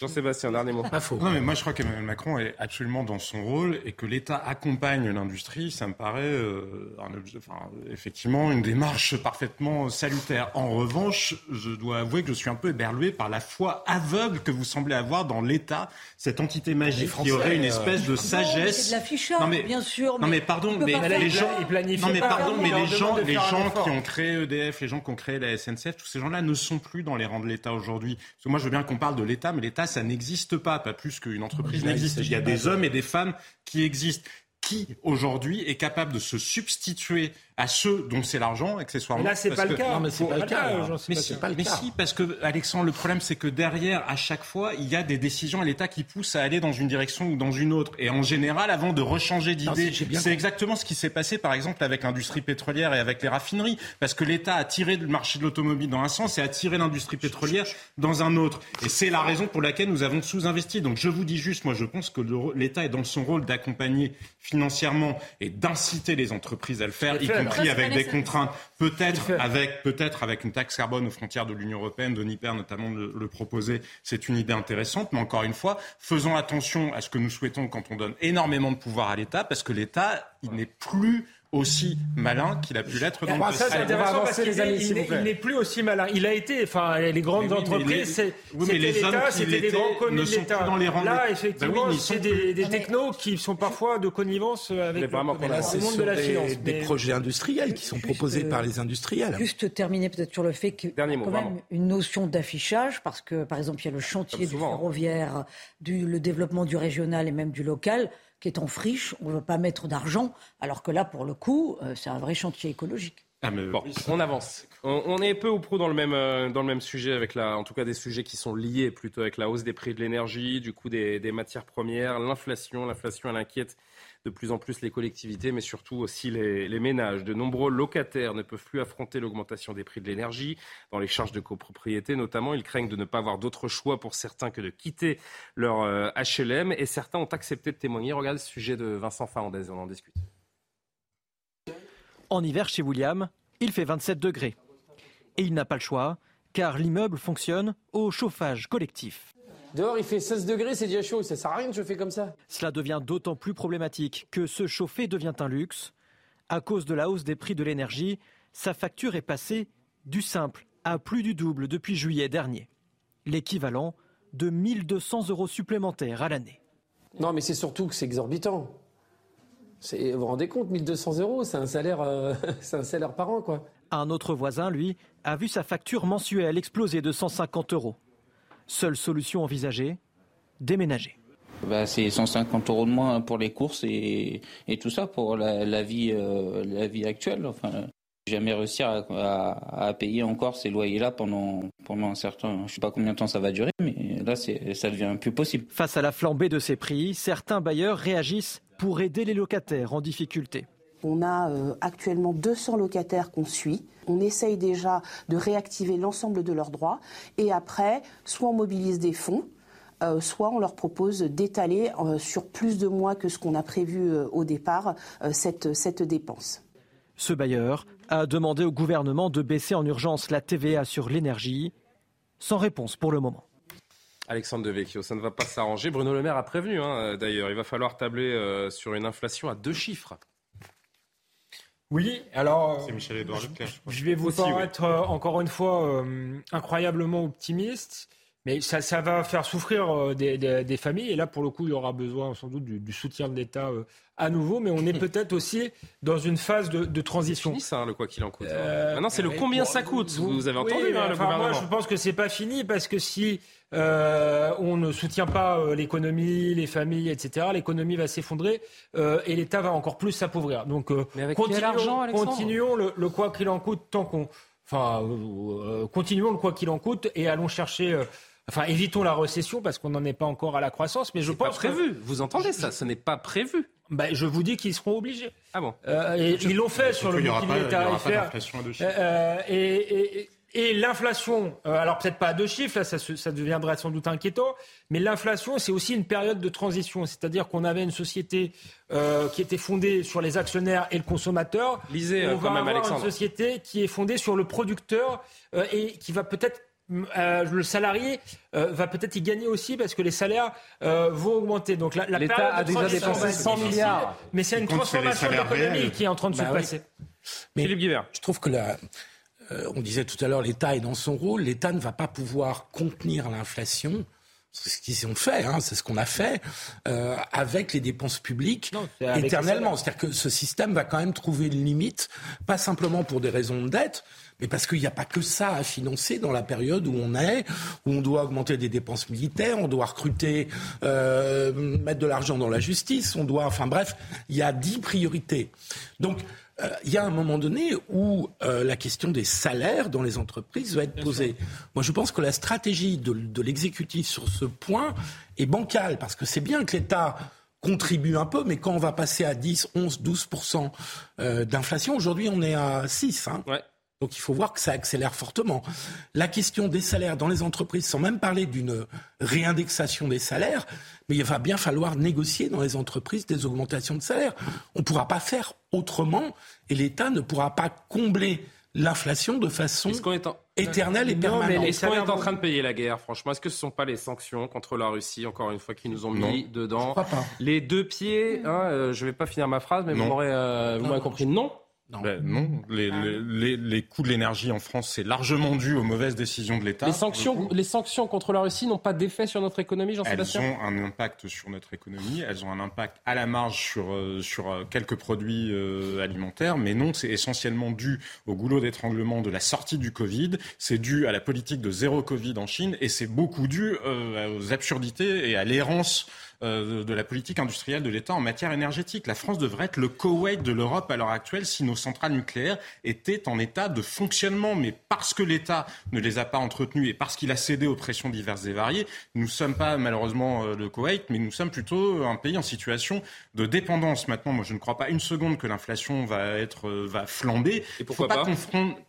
Jean-Sébastien, dernier mot. Pas faux. Non, mais moi, je crois qu'Emmanuel Macron est absolument dans son rôle et que l'État accompagne l'industrie, ça me paraît euh, un objet- enfin, effectivement une démarche parfaitement salutaire. En revanche, je dois avouer que je suis un peu éberlué par la foi aveugle que vous semblez avoir dans l'État, cette entité magique Français, qui aurait une euh, espèce de Non, mais sagesse. c'est de l'affichage, Non, mais- bien sûr. Non mais pardon, on peut mais pas les faire gens, ça. ils planifient non mais pardon, on mais les gens, les gens qui ont créé EDF, les gens qui ont créé la SNCF, tous ces gens-là ne sont plus dans les rangs de l'État aujourd'hui. Parce que moi, je veux bien qu'on parle de l'État, mais l'État, ça n'existe pas, pas plus qu'une entreprise n'existe. Il y a des de- hommes et des femmes qui existent. Qui aujourd'hui est capable de se substituer à ceux dont c'est l'argent, accessoirement Mais là, c'est parce pas le que- cas. Non, mais c'est pas le cas. Jean-Sébastien. mais si, pas le mais cas. si, parce que Alexandre, le problème c'est que derrière, à chaque fois, il y a des décisions à l'État qui poussent à aller dans une direction ou dans une autre. Et en général, avant de rechanger d'idée, c'est exactement ce qui s'est passé, par exemple, avec l'industrie pétrolière et avec les raffineries, parce que l'État a tiré le marché de l'automobile dans un sens et a tiré l'industrie pétrolière dans un autre. Et c'est la raison pour laquelle nous avons sous-investi. Donc je vous dis juste, moi, je pense que l'État est dans son rôle d'accompagner financièrement et d'inciter les entreprises à le faire, y compris avec des contraintes, peut-être avec peut-être avec une taxe carbone aux frontières de l'Union européenne, Denis Père notamment le, le proposait, c'est une idée intéressante, mais encore une fois, faisons attention à ce que nous souhaitons quand on donne énormément de pouvoir à l'État, parce que l'État, il n'est plus aussi malin qu'il a pu l'être dans Bah, le ça, c'est passé. Avancer, parce qu'il les amis, il n'est- plaît. il n'est plus aussi malin. Il a été, enfin, les grandes Mais oui, mais entreprises, les- c'est oui, mais c'était les hommes l'État, c'était des l'étaient grands connus ne de l'État. dans les Là, effectivement, Bah oui, mais c'est sont- des, des mais- technos qui sont parfois de connivence avec Mais le, qu'on a le C'est monde de la des, finance. des Mais- projets industriels qui sont Juste, proposés euh, par les les industriels. Juste terminer peut-être sur le fait qu'il y a quand même une notion d'affichage, parce que par exemple, il y a le chantier du ferroviaire, le développement du régional et même du local, qui est en friche. On ne veut pas mettre d'argent, alors que là, pour le coup, euh, c'est un vrai chantier écologique. Ah, mais Bon, oui, on avance. On, on est peu ou prou dans le même euh, dans le même sujet avec la, en tout cas des sujets qui sont liés plutôt avec la hausse des prix de l'énergie, du coût des, des matières premières, l'inflation. L'inflation, elle inquiète de plus en plus les collectivités, mais surtout aussi les, ménages. De nombreux locataires ne peuvent plus affronter l'augmentation des prix de l'énergie. Dans les charges de copropriété, notamment, ils craignent de ne pas avoir d'autre choix pour certains que de quitter leur euh, HLM. Et certains ont accepté de témoigner. Regardez ce sujet de Vincent Fernandez, on en discute. En hiver, chez William, il fait 27 degrés. Et il n'a pas le choix, car l'immeuble fonctionne au chauffage collectif. Dehors, il fait 16 degrés, c'est déjà chaud. Ça sert à rien de chauffer comme ça. Cela devient d'autant plus problématique que se chauffer devient un luxe. À cause de la hausse des prix de l'énergie, sa facture est passée du simple à plus du double depuis juillet dernier. L'équivalent de 1200 euros supplémentaires à l'année. Non, mais c'est surtout que c'est exorbitant. Vous vous rendez compte, 1200 euros, c'est un salaire, euh, c'est un salaire par an, quoi. Un autre voisin, lui, a vu sa facture mensuelle exploser de 150 euros. Seule solution envisagée, déménager. Bah, c'est 150 euros de moins pour les courses et, et tout ça pour la, la vie, euh, la vie actuelle. Enfin, jamais réussir à, à- à payer encore ces loyers-là pendant, pendant un certain, je sais pas combien de temps ça va durer, mais là, ça devient plus possible. Face à la flambée de ces prix, certains bailleurs réagissent pour aider les locataires en difficulté. On a euh, actuellement 200 locataires qu'on suit. On essaye déjà de réactiver l'ensemble de leurs droits. Et après, soit on mobilise des fonds, euh, soit on leur propose d'étaler euh, sur plus de mois que ce qu'on a prévu euh, au départ euh, cette, cette dépense. Ce bailleur a demandé au gouvernement de baisser en urgence la TVA sur l'énergie, sans réponse pour le moment. Alexandre Devecchio, ça ne va pas s'arranger. Bruno Le Maire a prévenu, hein, d'ailleurs. Il va falloir tabler euh, sur une inflation à deux chiffres. Oui, alors. C'est Leclerc, je vais vous Aussi, oui. paraître euh, encore une fois euh, incroyablement optimiste, mais ça, ça va faire souffrir euh, des, des- des familles. Et là, pour le coup, il y aura besoin sans doute du, du soutien de l'État euh, à nouveau. Mais on est peut-être aussi dans une phase de, de transition. Fini ça, hein, le quoi qu'il en coûte. hein. Euh, Maintenant, c'est le combien ça coûte. Vous, avez oui, entendu, mais hein, le enfin, gouvernement. Moi, je pense que c'est pas fini parce que si euh, on ne soutient pas euh, l'économie, les familles, etc., l'économie va s'effondrer euh, et l'État va encore plus s'appauvrir. Donc, euh, continuons, continuons le, le quoi qu'il en coûte tant qu'on, enfin, euh, continuons le quoi qu'il en coûte et allons chercher. Euh, Enfin, évitons la récession parce qu'on n'en est pas encore à la croissance, mais je pas pense que- prévu. Vous entendez ça? Ce n'est pas prévu. Ben, je vous dis qu'ils seront obligés. Ah bon Euh, et ils l'ont fait sur le Il y aura bouclier pas- il y aura pas tarifaire. d'inflation à deux chiffres. Euh, et et- et- l'inflation, euh, alors peut-être pas à deux chiffres, là ça, deviendrait sans doute inquiétant, mais l'inflation c'est aussi une période de transition, c'est-à-dire qu'on avait une société euh, qui était fondée sur les actionnaires et le consommateur. Lisez, on euh, va quand même, avoir Alexandre. une société qui est fondée sur le producteur euh, et qui va peut-être euh, le salarié euh, va peut-être y gagner aussi parce que les salaires euh, vont augmenter. Donc la, la L'État a déjà dépensé va être 100 difficile, milliards. Mais c'est Ce une transformation de salaires l'économie réels. qui est en train de Bah se oui. passer. Mais Philippe Guibert. je trouve que la, euh, on disait tout à l'heure, l'État est dans son rôle. L'État ne va pas pouvoir contenir l'inflation. C'est ce qu'ils ont fait, hein, c'est ce qu'on a fait euh, avec les dépenses publiques éternellement. C'est-à-dire que ce système va quand même trouver une limite, pas simplement pour des raisons de dette, mais parce qu'il n'y a pas que ça à financer dans la période où on est, où on doit augmenter des dépenses militaires, on doit recruter, euh, mettre de l'argent dans la justice, on doit, enfin bref, il y a dix priorités. Donc euh, il y a un moment donné où euh, la question des salaires dans les entreprises va être posée. Moi, je pense que la stratégie de, de l'exécutif sur ce point est bancale, parce que c'est bien que l'État contribue un peu, mais quand on va passer à 10, 11, 12 euh, d'inflation, aujourd'hui on est à 6. Hein. Ouais. Donc il faut voir que ça accélère fortement. La question des salaires dans les entreprises, sans même parler d'une réindexation des salaires, mais il va bien falloir négocier dans les entreprises des augmentations de salaires. On ne pourra pas faire autrement et l'État ne pourra pas combler l'inflation de façon Est-ce qu'on est en... éternelle et permanente. Est-ce qu'on est en train de payer la guerre, franchement? Est-ce que ce ne sont pas les sanctions contre la Russie, encore une fois, qui nous ont mis dedans? Je crois pas. Les deux pieds, hein, euh, je ne vais pas finir ma phrase, mais vous m'aurez euh, vous m'aurez compris. Non Ben non, les, les, les, coûts de l'énergie en France, c'est largement dû aux mauvaises décisions de l'État. Les sanctions, les sanctions contre la Russie n'ont pas d'effet sur notre économie, Jean-Sébastien Elles ont un impact sur notre économie, elles ont un impact à la marge sur, euh, sur euh, quelques produits euh, alimentaires, mais non, c'est essentiellement dû au goulot d'étranglement de la sortie du Covid, c'est dû à la politique de zéro Covid en Chine, et c'est beaucoup dû aux absurdités et à l'errance euh, de la politique industrielle de l'État en matière énergétique. La France devrait être le Koweït de l'Europe à l'heure actuelle si nos centrales nucléaires étaient en état de fonctionnement. Mais parce que l'État ne les a pas entretenues et parce qu'il a cédé aux pressions diverses et variées, nous ne sommes pas malheureusement euh, le Koweït, mais nous sommes plutôt un pays en situation de dépendance. Maintenant, moi, je ne crois pas une seconde que l'inflation va être euh, va flamber. Et pourquoi pas,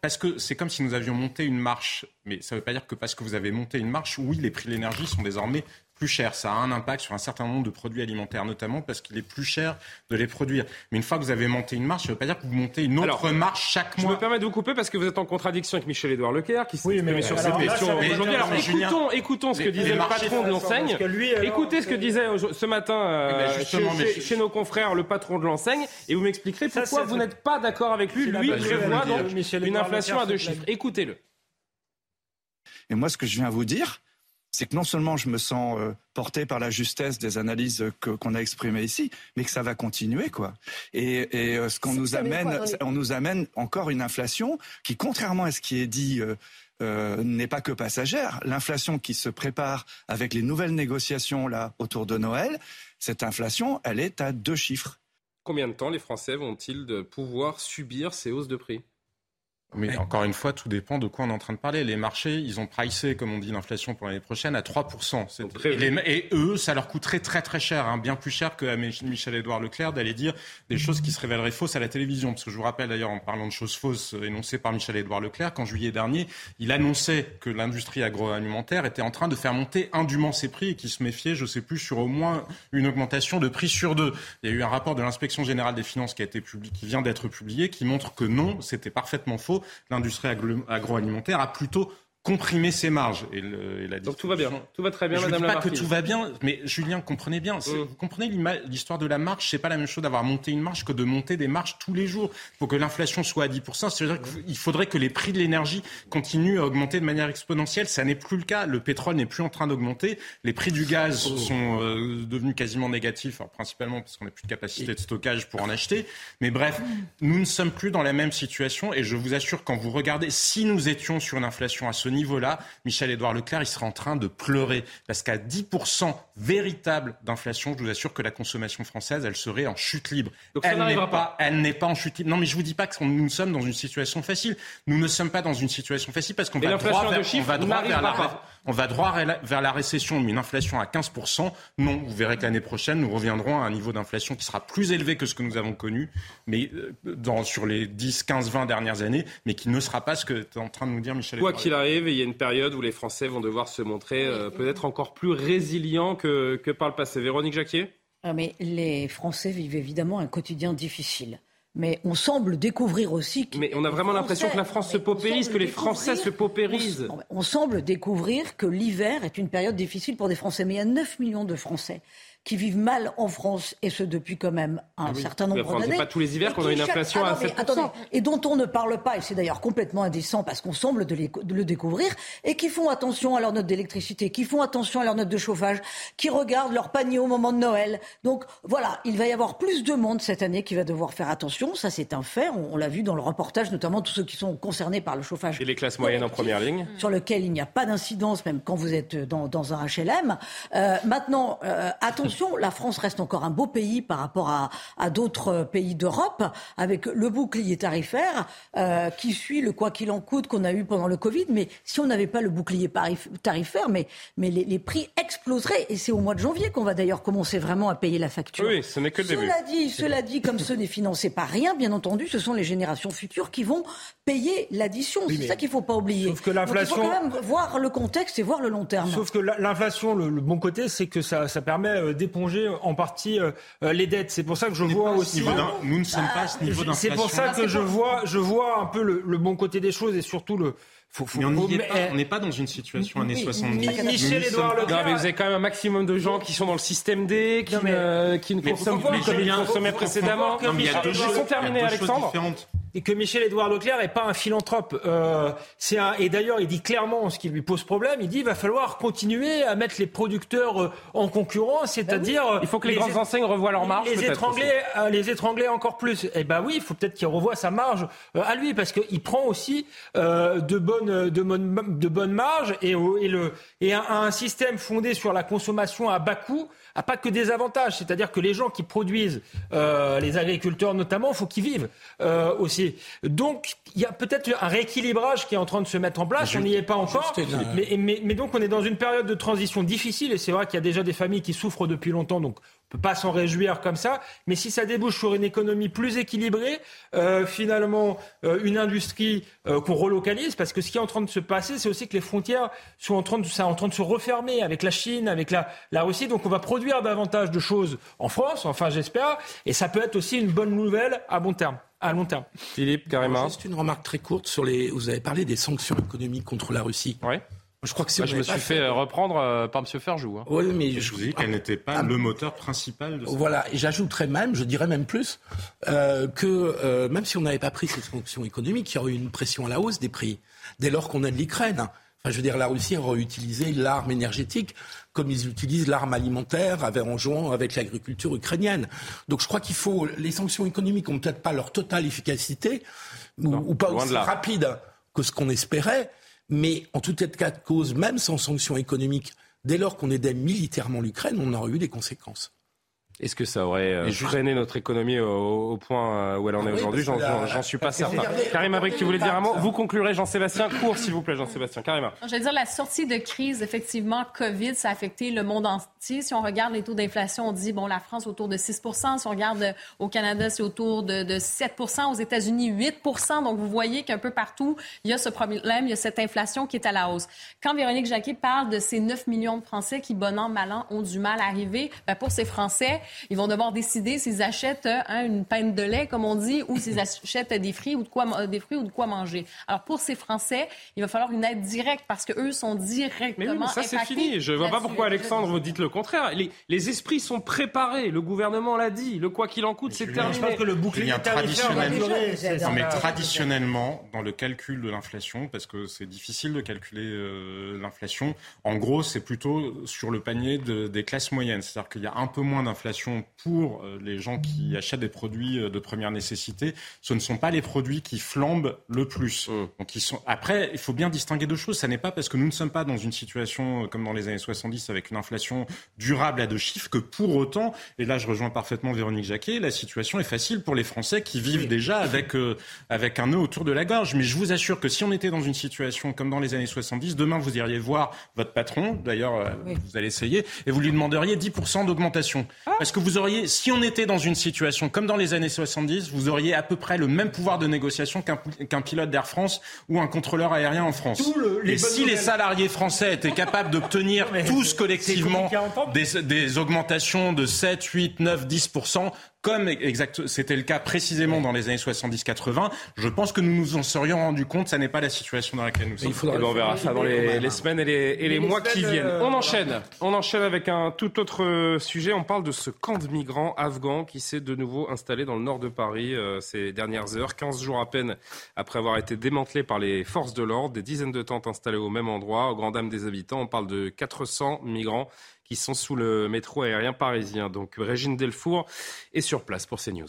Parce que c'est comme si nous avions monté une marche. Mais ça ne veut pas dire que parce que vous avez monté une marche, oui, les prix de l'énergie sont désormais plus cher. Ça a un impact sur un certain nombre de produits alimentaires, notamment parce qu'il est plus cher de les produire. Mais une fois que vous avez monté une marche, ça ne veut pas dire que vous montez une autre marche chaque mois. Je me permets de vous couper parce que vous êtes en contradiction avec Michel-Édouard Leclerc qui s'est oui, exprimé sur cette question aujourd'hui. Alors écoutons, écoutons ce que disait le patron de l'enseigne. Écoutez ce que disait ce matin eh ben, euh, chez, nos confrères le patron de l'enseigne et vous m'expliquerez pourquoi vous n'êtes pas d'accord avec lui. Lui prévoit donc une inflation à deux chiffres. Écoutez-le. Et moi, ce que je viens vous dire, c'est que non seulement je me sens euh, porté par la justesse des analyses qu'on a exprimées ici, mais que ça va continuer, quoi. Et, euh, ce qu'on nous amène, on nous amène encore une inflation qui, contrairement à ce qui est dit, euh, n'est pas que passagère. L'inflation qui se prépare avec les nouvelles négociations là autour de Noël, cette inflation, elle est à deux chiffres. Combien de temps les Français vont-ils pouvoir subir ces hausses de prix? Mais encore une fois, tout dépend de quoi on est en train de parler. Les marchés, ils ont pricé, comme on dit, l'inflation pour l'année prochaine à 3%. Et, eux, ça leur coûterait très très cher, hein, bien plus cher que Michel-Édouard Leclerc d'aller dire des choses qui se révéleraient fausses à la télévision. Parce que je vous rappelle d'ailleurs, en parlant de choses fausses énoncées par Michel-Édouard Leclerc, qu'en juillet dernier, il annonçait que l'industrie agroalimentaire était en train de faire monter indûment ses prix et qu'il se méfiait, je ne sais plus, sur au moins une augmentation de prix sur deux. Il y a eu un rapport de l'inspection générale des finances qui a été publié, qui vient d'être publié, qui montre que non, c'était parfaitement faux l'industrie agroalimentaire a plutôt comprimer ses marges. Et, le, la Donc tout va bien, tout va très bien, je Madame dis pas que tout va bien, mais Julien, comprenez bien. Mm. Vous comprenez l'histoire de la marche, c'est pas la même chose d'avoir monté une marche que de monter des marches tous les jours. Pour que l'inflation soit à 10%, c'est-à-dire qu'il faudrait que les prix de l'énergie continuent à augmenter de manière exponentielle. Ça n'est plus le cas. Le pétrole n'est plus en train d'augmenter. Les prix du gaz oh. sont euh, devenus quasiment négatifs, principalement parce qu'on n'a plus de capacité de stockage pour en acheter. Mais bref, nous ne sommes plus dans la même situation. Et je vous assure, quand vous regardez, si nous étions sur une inflation à ce niveau-là, Michel-Édouard Leclerc, il serait en train de pleurer. Parce qu'à 10% véritable d'inflation, je vous assure que la consommation française, elle serait en chute libre. Donc elle n'est pas, elle n'est pas en chute libre. Non, mais je vous dis pas que nous sommes dans une situation facile. Nous ne sommes pas dans une situation facile parce qu'on va droit vers, on va droit vers la, on va droit vers la récession, mais une inflation à 15%. Non, vous verrez que l'année prochaine, nous reviendrons à un niveau d'inflation qui sera plus élevé que ce que nous avons connu, mais euh, dans, sur les 10, 15, 20 dernières années, mais qui ne sera pas ce que est en train de nous dire Michel. Quoi qu'il arrive, il y a une période où les Français vont devoir se montrer euh, peut-être encore plus résilients que, que par le passé. Véronique Jacquier? Ah, mais Les Français vivent évidemment un quotidien difficile. Mais on semble découvrir aussi que. Mais on a vraiment l'impression que la France se paupérise, que les Français se paupérisent. On, on semble découvrir que l'hiver est une période difficile pour des Français. Mais il y a 9 millions de Français qui vivent mal en France, et ce depuis quand même un ah certain nombre d'années. pas tous les hivers qu'on a une inflation à 7%. Attendez, et dont on ne parle pas, et c'est d'ailleurs complètement indécent parce qu'on semble de, le découvrir, et qui font attention à leur note d'électricité, qui font attention à leur note de chauffage, qui regardent leur panier au moment de Noël. Donc voilà, il va y avoir plus de monde cette année qui va devoir faire attention, ça c'est un fait, on, l'a vu dans le reportage, notamment tous ceux qui sont concernés par le chauffage. Et les classes moyennes en première ligne Sur lequel il n'y a pas d'incidence, même quand vous êtes dans, dans un HLM. Euh, maintenant, euh, attention la France reste encore un beau pays par rapport à, d'autres pays d'Europe, avec le bouclier tarifaire euh, qui suit le quoi qu'il en coûte qu'on a eu pendant le Covid. Mais si on n'avait pas le bouclier tarifaire, mais, mais les, prix exploseraient. Et c'est au mois de janvier qu'on va d'ailleurs commencer vraiment à payer la facture. Oui, ce n'est que le cela Dit, cela dit, comme ce n'est financé par rien, bien entendu, ce sont les générations futures qui vont payer l'addition. c'est ça qu'il ne faut pas oublier. Sauf que l'inflation. Il faut quand même voir le contexte et voir le long terme. Sauf que l'inflation, le, bon côté, c'est que ça, ça permet euh, d'éponger en partie euh, euh, les dettes. C'est pour ça que je vois aussi. Nous ne sommes pas à ce niveau d'inflation. C'est pour ça que je vois, je vois un peu le, bon côté des choses et surtout le. Faut, faut, mais on n'est pas, dans une situation années 70. Michel Edouard Leclerc. vous avez quand même un maximum de gens qui sont dans le système D, qui, ne, qui ne consomment pas comme ils consommaient précédemment. Non, mais il y a deux choses, sont terminés, Alexandre. et que Michel-Édouard Leclerc n'est pas un philanthrope. Euh, c'est un, et d'ailleurs, il dit clairement ce qui lui pose problème. Il dit il va falloir continuer à mettre les producteurs euh, en concurrence, c'est-à-dire il faut que les, grandes enseignes revoient leur marge, les étrangler, euh, les étrangler encore plus. Eh ben oui, il faut peut-être qu'il revoie sa marge euh, à lui parce qu'il prend aussi euh, de bonnes de bonnes de bonnes marges et, et le et un, un système fondé sur la consommation à bas coût a pas que des avantages. C'est-à-dire que les gens qui produisent, euh, les agriculteurs notamment, il faut qu'ils vivent euh, aussi. Donc, il y a peut-être un rééquilibrage qui est en train de se mettre en place. on n'y est pas encore. Mais, mais, mais, donc, on est dans une période de transition difficile. Et c'est vrai qu'il y a déjà des familles qui souffrent depuis longtemps. Donc, peut pas s'en réjouir comme ça, mais si ça débouche sur une économie plus équilibrée, euh, finalement euh, une industrie euh, qu'on relocalise, parce que ce qui est en train de se passer, c'est aussi que les frontières sont en train de, ça, en train de se refermer avec la Chine, avec la, la Russie, donc on va produire davantage de choses en France, enfin j'espère, et ça peut être aussi une bonne nouvelle à bon terme. À long terme. Philippe, carrément. Juste une remarque très courte sur les. Vous avez parlé des sanctions économiques contre la Russie. Ouais. Je crois que Moi, je me suis fait reprendre euh, par M. Ferjou. Hein. Oui, mais je vous dis qu'elle n'était pas le moteur principal de ça. Voilà, et j'ajouterais même, je dirais même plus, euh, que euh, même si on n'avait pas pris ces sanctions économiques, il y aurait eu une pression à la hausse des prix dès lors qu'on aide l'Ukraine. Enfin, je veux dire, la Russie aurait utilisé l'arme énergétique comme ils utilisent l'arme alimentaire en jouant avec l'agriculture ukrainienne. Donc je crois qu'il faut. Les sanctions économiques n'ont peut-être pas leur totale efficacité, ou, ou pas aussi rapide que ce qu'on espérait. Mais en tout cas de cause, même sans sanctions économiques, dès lors qu'on aidait militairement l'Ukraine, on aurait eu des conséquences. Est-ce que ça aurait euh, freiné notre économie au, au, point où elle en est Ah oui, aujourd'hui J'en la- suis pas certain. regardez- Karim Abrik, tu voulais dire un mot Vous conclurez Jean-Sébastien Court, s'il vous plaît, Jean-Sébastien. Karim. Je veux dire, la sortie de crise, effectivement, COVID, ça a affecté le monde entier. Si on regarde les taux d'inflation, on dit, bon, la France autour de 6% Si on regarde euh, au Canada, c'est autour de, de 7 Aux États-Unis, 8% Donc, vous voyez qu'un peu partout, il y a ce problème, il y a cette inflation qui est à la hausse. Quand Véronique Jacquet parle de ces 9 millions de Français qui, bon an, mal an, ont du mal à arriver, ben, pour ces Français, ils vont devoir décider s'ils achètent hein, une pinte de lait, comme on dit, ou s'ils achètent des fruits ou de quoi, des fruits ou de quoi manger. Alors, pour ces Français, il va falloir une aide directe parce qu'eux sont directement Mais oui, mais ça c'est fini. Je vois pas pourquoi Alexandre vous dites le contraire. Les, les esprits sont préparés. Le gouvernement l'a dit. Le quoi qu'il en coûte, c'est terminé. Je pense que le bouclier traditionnellement- Non, mais traditionnellement, dans le calcul de l'inflation, parce que c'est difficile de calculer euh, l'inflation, en gros, c'est plutôt sur le panier de- des classes moyennes. C'est-à-dire qu'il y a un peu moins d'inflation pour euh, les gens qui achètent des produits euh, de première nécessité. Ce ne sont pas les produits qui flambent le plus. Donc, ils sont... Après, il faut bien distinguer deux choses. Ça n'est pas parce que nous ne sommes pas dans une situation euh, comme dans les années 70 avec une inflation durable à deux chiffres que pour autant, et là je rejoins parfaitement Véronique Jacquet, la situation est facile pour les Français qui vivent déjà avec, euh, avec un nœud autour de la gorge. Mais je vous assure que si on était dans une situation comme dans les années 70, demain vous iriez voir votre patron, d'ailleurs euh, vous allez essayer, et vous lui demanderiez 10% d'augmentation. Parce que vous auriez, si on était dans une situation comme dans les années 70, vous auriez à peu près le même pouvoir de négociation qu'un pilote d'Air France ou un contrôleur aérien en France. Tout le- les et si les salariés français étaient capables d'obtenir tous collectivement des, des augmentations de 7, 8, 9, 10 comme exact, c'était le cas précisément dans les années 70-80, je pense que nous nous en serions rendus compte, ça n'est pas la situation dans laquelle nous sommes. Eh ben, on verra ça dans les, les semaines et les, et les Et les mois qui semaines, viennent. euh, On enchaîne. On enchaîne avec un tout autre euh, sujet. On parle de ce camp de migrants afghans qui s'est de nouveau installé dans le nord de Paris euh, ces dernières heures. 15 jours à peine après avoir été démantelé par les forces de l'ordre. Des dizaines de tentes installées au même endroit, au grand dam des habitants. On parle de 400 migrants qui sont sous le métro aérien parisien. Donc Régine Delfour est sur place pour CNews.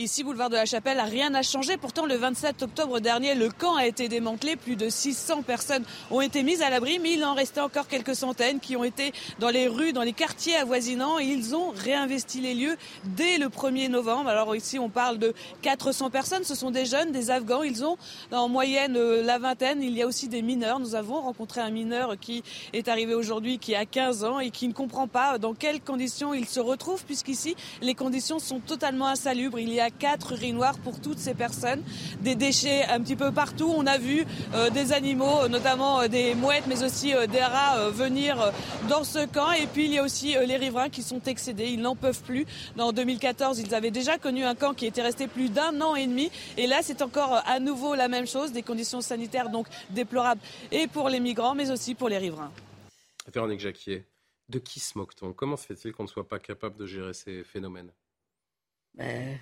Ici, boulevard de la Chapelle, rien n'a changé. Pourtant, le 27 octobre dernier, le camp a été démantelé. Plus de 600 personnes ont été mises à l'abri, mais il en restait encore quelques centaines qui ont été dans les rues, dans les quartiers avoisinants. Ils ont réinvesti les lieux dès le 1er novembre. Alors ici, on parle de 400 personnes. Ce sont des jeunes, des Afghans. Ils ont en moyenne euh, la vingtaine. Il y a aussi des mineurs. Nous avons rencontré un mineur qui est arrivé aujourd'hui, qui a 15 ans et qui ne comprend pas dans quelles conditions il se retrouve, puisqu'ici, les conditions sont totalement insalubres. Il y a quatre urinoirs pour toutes ces personnes, des déchets un petit peu partout. On a vu euh, des animaux, euh, notamment euh, des mouettes, mais aussi euh, des rats euh, venir euh, dans ce camp. Et puis il y a aussi euh, les riverains qui sont excédés, ils n'en peuvent plus. En 2014, ils avaient déjà connu un camp qui était resté plus d'un an et demi. Et là, c'est encore euh, à nouveau la même chose, des conditions sanitaires donc déplorables et pour les migrants, mais aussi pour les riverains. Véronique Jacquier, de qui se moque-t-on? Comment se fait-il qu'on ne soit pas capable de gérer ces phénomènes? Ben,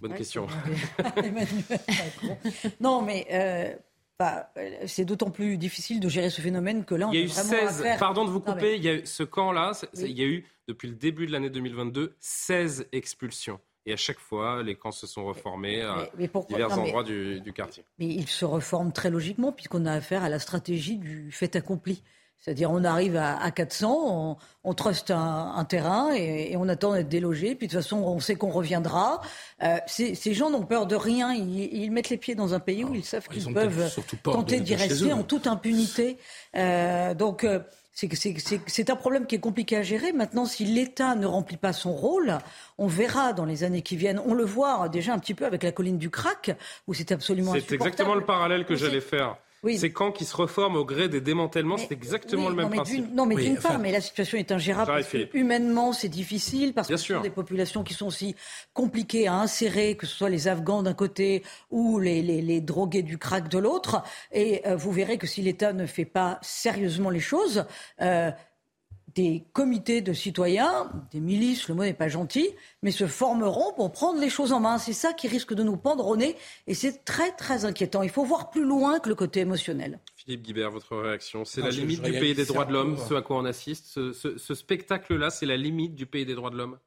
Bonne Ouais, question. Emmanuel Macron. non, mais euh, bah, euh, c'est d'autant plus difficile de gérer ce phénomène que là, on Il y a a eu vraiment 16, affaire- pardon de vous Non, couper, mais- il y a eu ce camp-là, Oui. il y a eu depuis le début de l'année 2022 16 expulsions. Et à chaque fois, les camps se sont reformés à mais- mais pourquoi- divers non, mais- endroits du, du quartier. Mais il se reforme très logiquement puisqu'on a affaire à la stratégie du fait accompli. C'est-à-dire on arrive à, à 400, on, on truste un, un terrain et, et on attend d'être délogé. Puis de toute façon, on sait qu'on reviendra. Euh, ces, ces gens n'ont peur de rien. Ils, ils mettent les pieds dans un pays où ils savent Ah, ils qu'ils ont peuvent tenter d'y rester en toute impunité. Euh, donc euh, c'est un problème qui est compliqué à gérer. Maintenant, si l'État ne remplit pas son rôle, on verra dans les années qui viennent. On le voit déjà un petit peu avec la colline du crack, où c'est absolument C'est exactement le parallèle que j'allais faire. Oui. Ces camps qui se reforment au gré des démantèlements, c'est exactement Oui, le même non, mais principe. d'une- Non, mais d'une part, mais la situation est ingérable. Parce que humainement, c'est difficile parce Bien que ce sont des populations qui sont aussi compliquées à insérer, que ce soit les Afghans d'un côté ou les, les, les drogués du crack de l'autre. Et euh, vous verrez que si l'État ne fait pas sérieusement les choses, euh, des comités de citoyens, des milices, le mot n'est pas gentil, mais se formeront pour prendre les choses en main. C'est ça qui risque de nous pendre au nez et c'est très très inquiétant. Il faut voir plus loin que le côté émotionnel. Philippe Guibert, votre réaction C'est la limite je du pays des droits de l'homme, ce à quoi on assiste. Ce, ce- ce spectacle-là, c'est la limite du pays des droits de l'homme?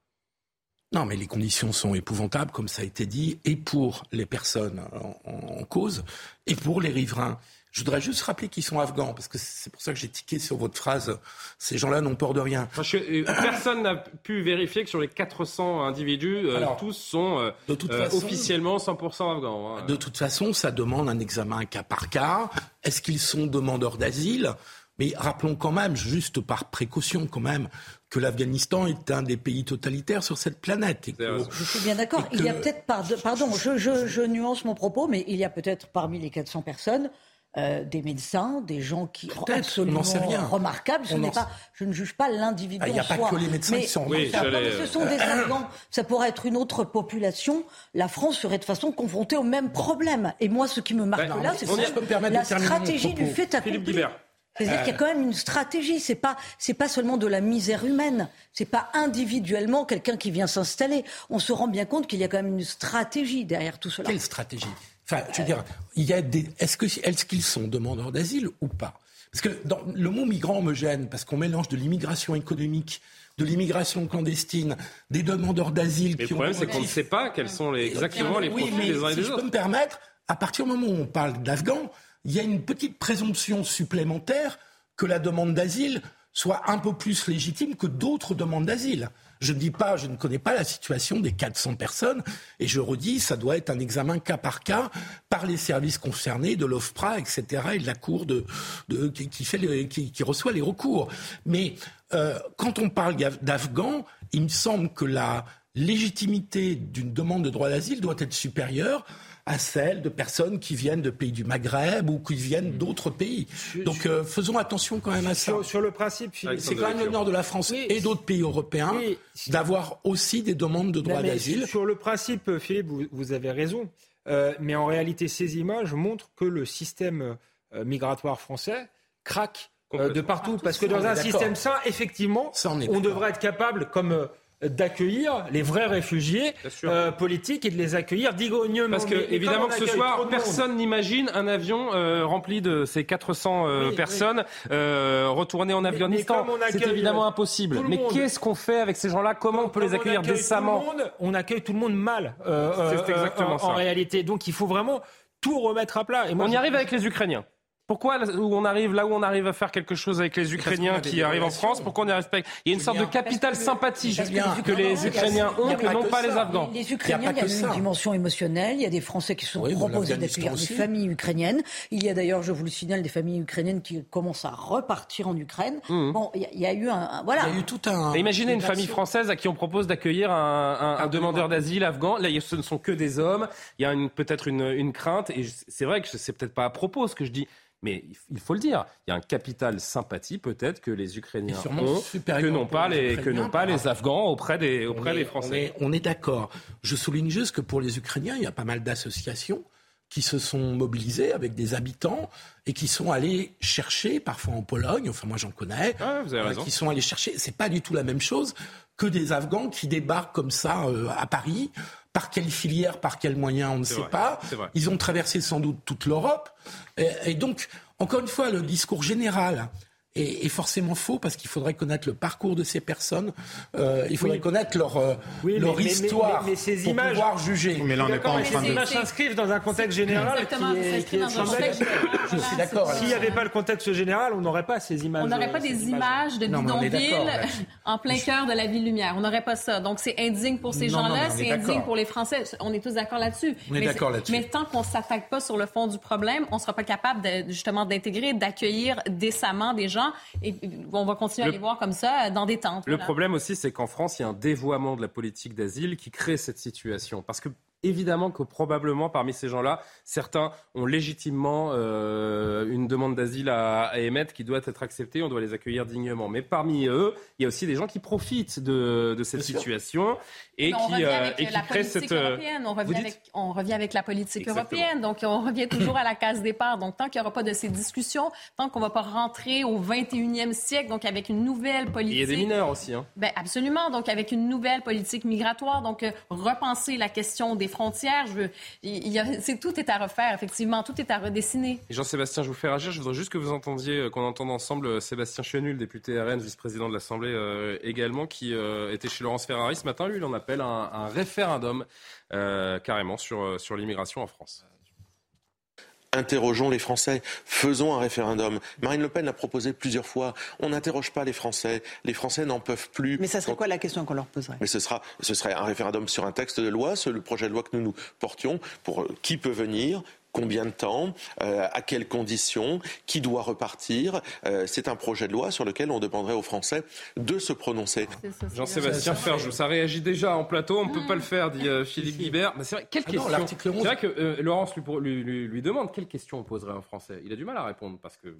Non, mais les conditions sont épouvantables, comme ça a été dit, et pour les personnes en cause, et pour les riverains. Je voudrais juste rappeler qu'ils sont afghans, parce que c'est pour ça que j'ai tiqué sur votre phrase. Ces gens-là n'ont peur de rien. Parce que, euh, personne n'a pu vérifier que sur les 400 individus, euh, Alors, tous sont euh, de toute euh, façon- officiellement 100% afghans. hein. De toute façon, ça demande un examen cas par cas. Est-ce qu'ils sont demandeurs d'asile? Mais rappelons quand même, juste par précaution quand même, que l'Afghanistan est un des pays totalitaires sur cette planète. Et que- Je suis bien d'accord. Il y a peut-être, pardon, pardon je, je- je nuance mon propos, mais il y a peut-être parmi les 400 personnes euh, des médecins, des gens qui on absolument rien. remarquables. Ce pas, je ne juge pas l'individu Ah, il y a pas soi. que les médecins mais, qui sont Oui, Non, mais ce sont des Afghans. Ça pourrait être une autre population. La France serait de façon confrontée au même problème. Et moi, ce qui me marque Bah, là, c'est la stratégie du fait accompli. C'est-à-dire qu'il y a quand même une stratégie. C'est pas, c'est pas seulement de la misère humaine. C'est pas individuellement quelqu'un qui vient s'installer. On se rend bien compte qu'il y a quand même une stratégie derrière tout cela. Quelle stratégie? Enfin, je veux dire, il y a des. Est-ce que est-ce qu'ils sont demandeurs d'asile ou pas? Parce que dans, le mot migrant me gêne parce qu'on mélange de l'immigration économique, de l'immigration clandestine, des demandeurs d'asile. Qui le problème, ont c'est qu'on ne sait pas quels sont les- exactement les oui, profils mais des uns et si des je autres. peux me permettre, à partir du moment où on parle d'Afghans, il y a une petite présomption supplémentaire que la demande d'asile soit un peu plus légitime que d'autres demandes d'asile. Je ne dis pas, connais pas la situation des 400 personnes, et je redis, ça doit être un examen cas par cas par les services concernés, de l'OFPRA, etc., et de la Cour qui reçoit les recours. Mais euh, quand on parle d'Afghans, il me semble que la légitimité d'une demande de droit d'asile doit être supérieure à celle de personnes qui viennent de pays du Maghreb ou qui viennent d'autres pays. Donc euh, faisons attention quand même à ça. Sur, sur le principe, Philippe, C'est quand même l'honneur de la France et d'autres pays européens d'avoir aussi des demandes de droit d'asile. Sur le principe, Philippe, vous, vous avez raison. Euh, mais en réalité, ces images montrent que le système euh, migratoire français craque euh, de partout. Parce que dans un système sain, effectivement, Ça, on devrait être capable, comme euh, d'accueillir les vrais réfugiés euh, politiques et de les accueillir dignement. Parce que, Mais- évidemment, que ce soir, personne n'imagine un avion euh, rempli de ces 400 euh, Oui, personnes euh, retourner en Afghanistan. C'est évidemment euh, impossible. Mais qu'est-ce qu'on fait avec ces gens-là? Comment on peut les accueillir accueille décemment tout le monde, On accueille tout le monde mal. euh, euh, exactement en, ça. En réalité, donc il faut vraiment tout remettre à plat. Et moi, On y je- arrive avec les Ukrainiens. Pourquoi là où on arrive là où on arrive à faire quelque chose avec les Ukrainiens qui arrivent en. France Pourquoi on n'y arrive pas Il y a une sorte de capital sympathie que les les Ukrainiens, ont il y a que pas n'ont pas les. Afghans. Les Ukrainiens, il y a, une dimension émotionnelle. Il y a des Français qui sont proposés d'accueillir des familles ukrainiennes. Il y a d'ailleurs, je vous le signale, des familles ukrainiennes qui commencent à repartir en Ukraine. Bon, il y, a- eu un, voilà. Il y a eu tout un. Imaginez une famille française à qui on propose d'accueillir un, demandeur d'asile afghan. Là, ce ne sont que des hommes. Il y a peut-être une, crainte. Et c'est vrai que c'est peut-être pas à propos ce que je dis. Mais il faut le dire, il y a un capital sympathie peut-être que les Ukrainiens ont, que n'ont pas les que n'ont pas les Afghans auprès des, auprès est- des On Français. est, on est d'accord. Je souligne juste que pour les Ukrainiens, il y a pas mal d'associations qui se sont mobilisées avec des habitants et qui sont allés chercher, parfois en Pologne, enfin moi j'en connais, vous avez euh, raison. qui sont allés chercher. C'est pas du tout la même chose que des Afghans qui débarquent comme ça euh, à Paris Par quelle filière, par quels moyens, on ne sait vrai, pas. Ils ont traversé sans doute toute l'Europe. Et, et donc, encore une fois, le discours général est, est forcément faux parce qu'il faudrait connaître le parcours de ces personnes. Euh, il faudrait Oui. connaître leur, euh, Oui, leur mais- histoire mais- mais ces pour images- pouvoir juger. Mais là, on n'est pas en mais train ces de. images s'inscrivent dans un contexte général Exactement, qui est, qui est dans un scandaleux. contexte général. Je suis d'accord. S'il n'y avait pas le contexte général, on n'aurait pas ces images. On n'aurait pas euh, des images de bidonville en plein cœur de la ville lumière. On n'aurait pas ça. Donc c'est indigne pour ces gens-là, c'est indigne pour les Français. On est tous d'accord là-dessus. On est Mais d'accord là-dessus. Mais tant qu'on s'attaque pas sur le fond du problème, on sera pas capable justement d'intégrer, d'accueillir décemment des gens et on va continuer à Le- les voir comme ça dans des tentes. Le voilà. problème aussi, c'est qu'en France, il y a un dévoiement de la politique d'asile qui crée cette situation. Parce que évidemment que probablement parmi ces gens-là, certains ont légitimement euh, une demande d'asile à, à émettre qui doit être acceptée, on doit les accueillir dignement. Mais parmi eux, il y a aussi des gens qui profitent de, de cette Bien sûr. situation et Mais qui, euh, et qui créent cette... euh, européenne. On vous revient, dites avec, on revient avec la politique Exactement. européenne. Donc, on revient toujours à la case départ. Donc, tant qu'il n'y aura pas de ces discussions, tant qu'on ne va pas rentrer au 21e siècle, donc avec une nouvelle Il politique. y a des mineurs aussi. Hein. Ben, absolument. Donc, avec une nouvelle politique migratoire, donc euh, repenser la question des frontières. Je veux, tout est à refaire. Effectivement, tout est à redessiner. Jean-Sébastien, je vous fais réagir. Je voudrais juste que vous entendiez, euh, qu'on entende ensemble euh, Sébastien Chenul, député RN, vice-président de l'Assemblée euh, également, qui était chez Laurence Ferrari ce matin. Lui, il en appelle un, référendum carrément sur l'immigration en France. Interrogeons les Français, faisons un référendum. Marine Le Pen l'a proposé plusieurs fois. On n'interroge pas les Français. Les Français n'en peuvent plus. Mais ça serait quoi la question qu'on leur poserait? Mais ce, sera, ce serait un référendum sur un texte de loi, sur le projet de loi que nous nous portions, pour euh, qui peut venir, combien de temps, euh, à quelles conditions, qui doit repartir. Euh, c'est un projet de loi sur lequel on demanderait aux Français de se prononcer. Jean-Sébastien Ferjou, ça réagit déjà en plateau, on ne peut pas le faire, dit euh, Philippe Guibert. Mais c'est vrai, quelle Ah non, question l'article 11. C'est vrai que euh, Laurence lui, lui, lui- lui demande quelle question on poserait à un Français? Il a du mal à répondre parce que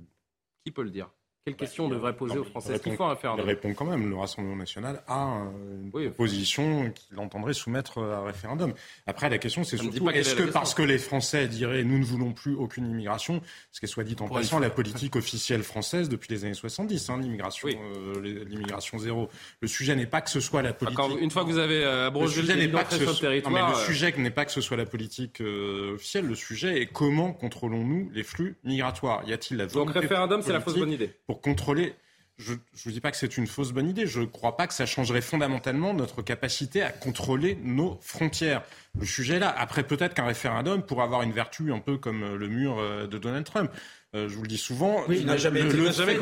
qui peut le dire? Quelle question on devrait poser Non, aux Français il Est-ce qu'il répond- faut un référendum Il répond quand même. Le Rassemblement national a euh, une position qu'il entendrait soumettre à un référendum. Après, la question, c'est surtout est-ce que parce que les Français diraient nous ne voulons plus aucune immigration, ce qui est soit dit en passant la politique officielle française depuis les années 70, hein, l'immigration, euh, l'immigration zéro. Le sujet n'est pas que ce soit la politique. Quand- une fois que vous avez euh, Le abrogé le sujet pas que ce non, territoire, mais le euh, sujet n'est pas que ce soit la politique euh, officielle. Le sujet est comment contrôlons-nous les flux migratoires? Y a-t-il la Donc volonté référendum, c'est la fausse bonne idée. pour contrôler. Je ne vous dis pas que c'est une fausse bonne idée. Je ne crois pas que ça changerait fondamentalement notre capacité à contrôler nos frontières. Le sujet est là. Après, peut-être qu'un référendum pourrait avoir une vertu un peu comme euh, le mur euh, de Donald Trump. Euh, je vous le dis souvent. Oui, il n'a jamais le- construit,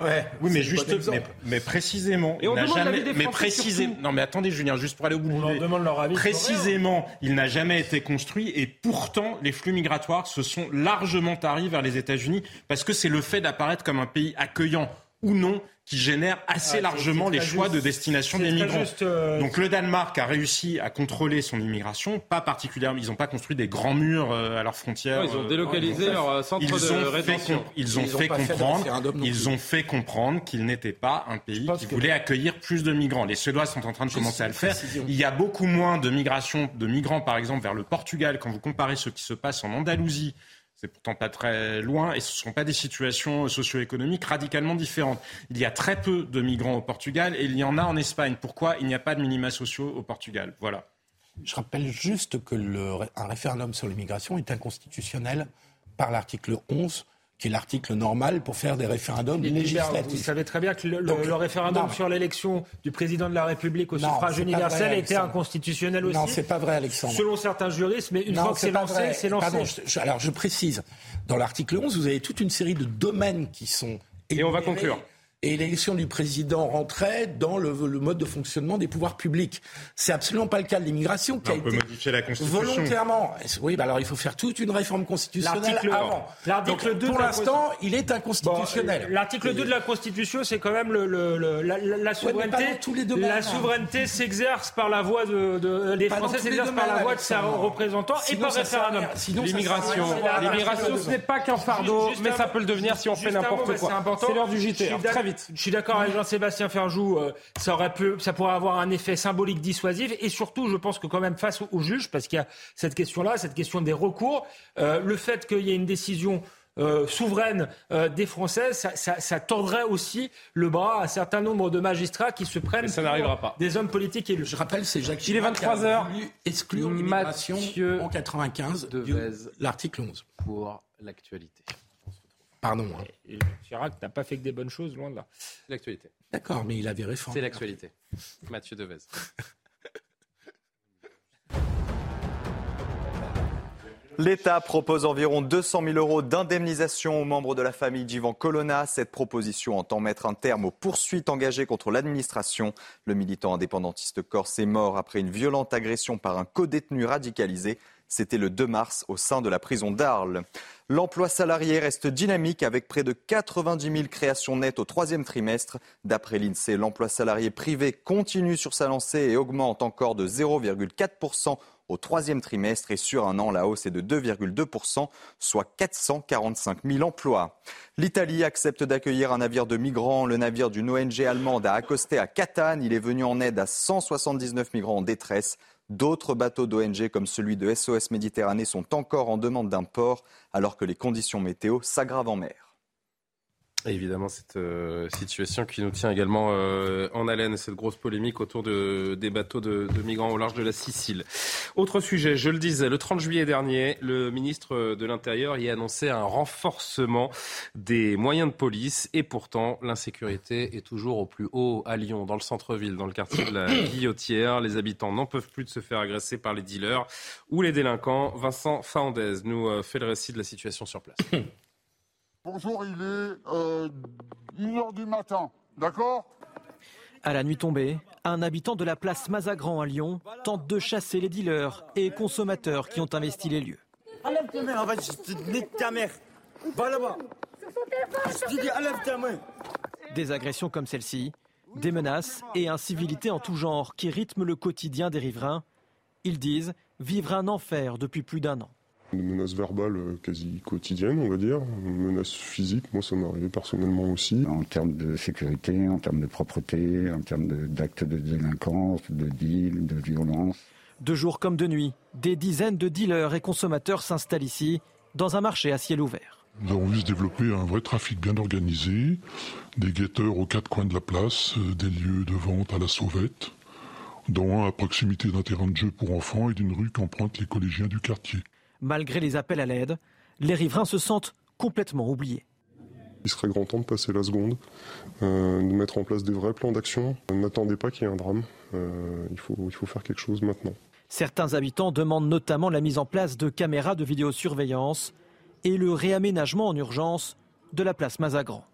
ouais. Ouais, Oui, mais juste, mais, précisément, Et on il jamais, des mais surtout. non, mais attendez, Julien, juste pour aller au bout On de leur demande leur avis. Précisément, il n'a jamais été construit et pourtant les flux migratoires se sont largement taris vers les États-Unis parce que c'est le fait d'apparaître comme un pays accueillant ou non qui génère assez Ah, largement les choix juste. de destination des migrants. juste, euh, Donc le Danemark a réussi à contrôler son immigration, pas particulièrement. Ils n'ont pas construit des grands murs euh, à leurs frontières. Ouais, ils ont euh, délocalisé leur, euh, fait- centre ils de ont fait rétention. com- Ils ont Ils ont fait comprendre. Ils ont fait comprendre qu'ils n'étaient pas un pays qui que- voulait accueillir plus de migrants. Les Suédois sont en train de commencer à le faire. précision. Il y a beaucoup moins de migration de migrants, par exemple, vers le Portugal. Quand vous comparez ce qui se passe en Andalousie, c'est pourtant pas très loin et ce ne sont pas des situations socio-économiques radicalement différentes. Il y a très peu de migrants au Portugal et il y en a en Espagne. Pourquoi il n'y a pas de minima sociaux au Portugal? Voilà. Je rappelle juste que un référendum sur l'immigration est inconstitutionnel par l'article 11, qui est l'article normal pour faire des référendums Philippe Guibert, Vous législatifs. savez très bien que le, le- Donc, le référendum non. sur l'élection du président de la République au suffrage universel vrai, était inconstitutionnel aussi. Non, c'est pas vrai, Alexandre. Selon certains juristes, mais une Non, fois que c'est lancé, c'est lancé. Pardon, je- je- alors je précise, dans l'article 11, vous avez toute une série de domaines qui sont Et on va conclure. Et l'élection du président rentrait dans le, le mode de fonctionnement des pouvoirs publics. C'est absolument pas le cas de l'immigration qui a On peut été modifier la Constitution. volontairement. Oui, bah alors il faut faire toute une réforme constitutionnelle L'article- avant. l'article Donc, 2 pour de la l'instant, il est Bon, inconstitutionnel. euh, L'article 2 de la Constitution, c'est quand même le, le- le- la, la- souveraineté. dans tous les domaines, la hein. souveraineté s'exerce par la voix de, de- les Pas Français s'exercent par la voix de ses Alexandre. représentants et par référendum. L'immigration, l'immigration, ce n'est pas qu'un fardeau, mais ça peut le devenir si on fait n'importe quoi. important. C'est l'heure du JT. très vite. Je suis d'accord avec Jean-Sébastien Ferjou. euh, ça aurait pu, ça pourrait avoir un effet symbolique dissuasif et surtout, je pense que quand même face aux, juges, parce qu'il y a cette question-là, cette question des recours, euh, le fait qu'il y ait une décision euh, souveraine euh, des Français, ça, ça, ça, tordrait aussi le bras à un certain nombre de magistrats qui se prennent ça n'arrivera pas. des hommes politiques élus. Je rappelle, c'est Jacques Il est Chirac qui 23 a heures. voulu exclure l'immigration en 95 du- l'article 11. Pour l'actualité. Pardon. hein. Et Chirac n'a pas fait que des bonnes choses, loin de là. C'est l'actualité. D'accord, mais il avait réformé. C'est l'actualité. Mathieu Devez. L'État propose environ 200 000 euros d'indemnisation aux membres de la famille d'Ivan Colonna. Cette proposition entend mettre un terme aux poursuites engagées contre l'administration. Le militant indépendantiste corse est mort après une violente agression par un codétenu radicalisé. C'était le 2 mars au sein de la prison d'Arles. L'emploi salarié reste dynamique avec près de 90 000 créations nettes au troisième trimestre. D'après l'INSEE, l'emploi salarié privé continue sur sa lancée et augmente encore de 0,4% au troisième trimestre et sur un an, la hausse est de 2,2%, soit 445 000 emplois. L'Italie accepte d'accueillir un navire de migrants. Le navire d'une ONG allemande a accosté à Catane. Il est venu en aide à 179 migrants en détresse. D'autres bateaux d'ONG comme celui de SOS Méditerranée sont encore en demande d'un port alors que les conditions météo s'aggravent en mer. Évidemment, cette euh, situation qui nous tient également euh, en haleine, cette grosse polémique autour de, des bateaux de, de migrants au large de la Sicile. Autre sujet, je le disais, le 30 juillet dernier, le ministre de l'Intérieur y a annoncé un renforcement des moyens de police et pourtant l'insécurité est toujours au plus haut à Lyon, dans le centre-ville, dans le quartier de la Guillotière. Les habitants n'en peuvent plus de se faire agresser par les dealers ou les délinquants. Vincent Faandez nous euh, fait le récit de la situation sur place. Bonjour, il est euh, 1h du matin, d'accord? À la nuit tombée, un habitant de la place Mazagran à Lyon tente de chasser les dealers et consommateurs qui ont investi les lieux. Enlève ta main, en fait, je te nique ta mère. Va là-bas. Je te dis, enlève ta main. Des agressions comme celle-ci, des menaces et incivilités en tout genre qui rythment le quotidien des riverains. Ils disent vivre un enfer depuis plus d'un an. Des menaces verbales euh, quasi quotidiennes, on va dire. Une menace physique, moi ça m'est arrivé personnellement aussi. En termes de sécurité, en termes de propreté, en termes de- d'actes de, délinquance, de deal, de violence. De jour comme de nuit, des dizaines de dealers et consommateurs s'installent ici, dans un marché à ciel ouvert. Nous avons vu se développer un vrai trafic bien organisé, des guetteurs aux quatre coins de la place, euh, des lieux de vente à la sauvette, dont un à proximité d'un terrain de jeu pour enfants et d'une rue qu'empruntent les collégiens du quartier. Malgré les appels à l'aide, les riverains se sentent complètement oubliés. Il serait grand temps de passer la seconde, euh, de mettre en place des vrais plans d'action. N'attendez pas qu'il y ait un drame, Euh, il, faut, il faut faire quelque chose maintenant. Certains habitants demandent notamment la mise en place de caméras de vidéosurveillance et le réaménagement en urgence de la place Mazagran.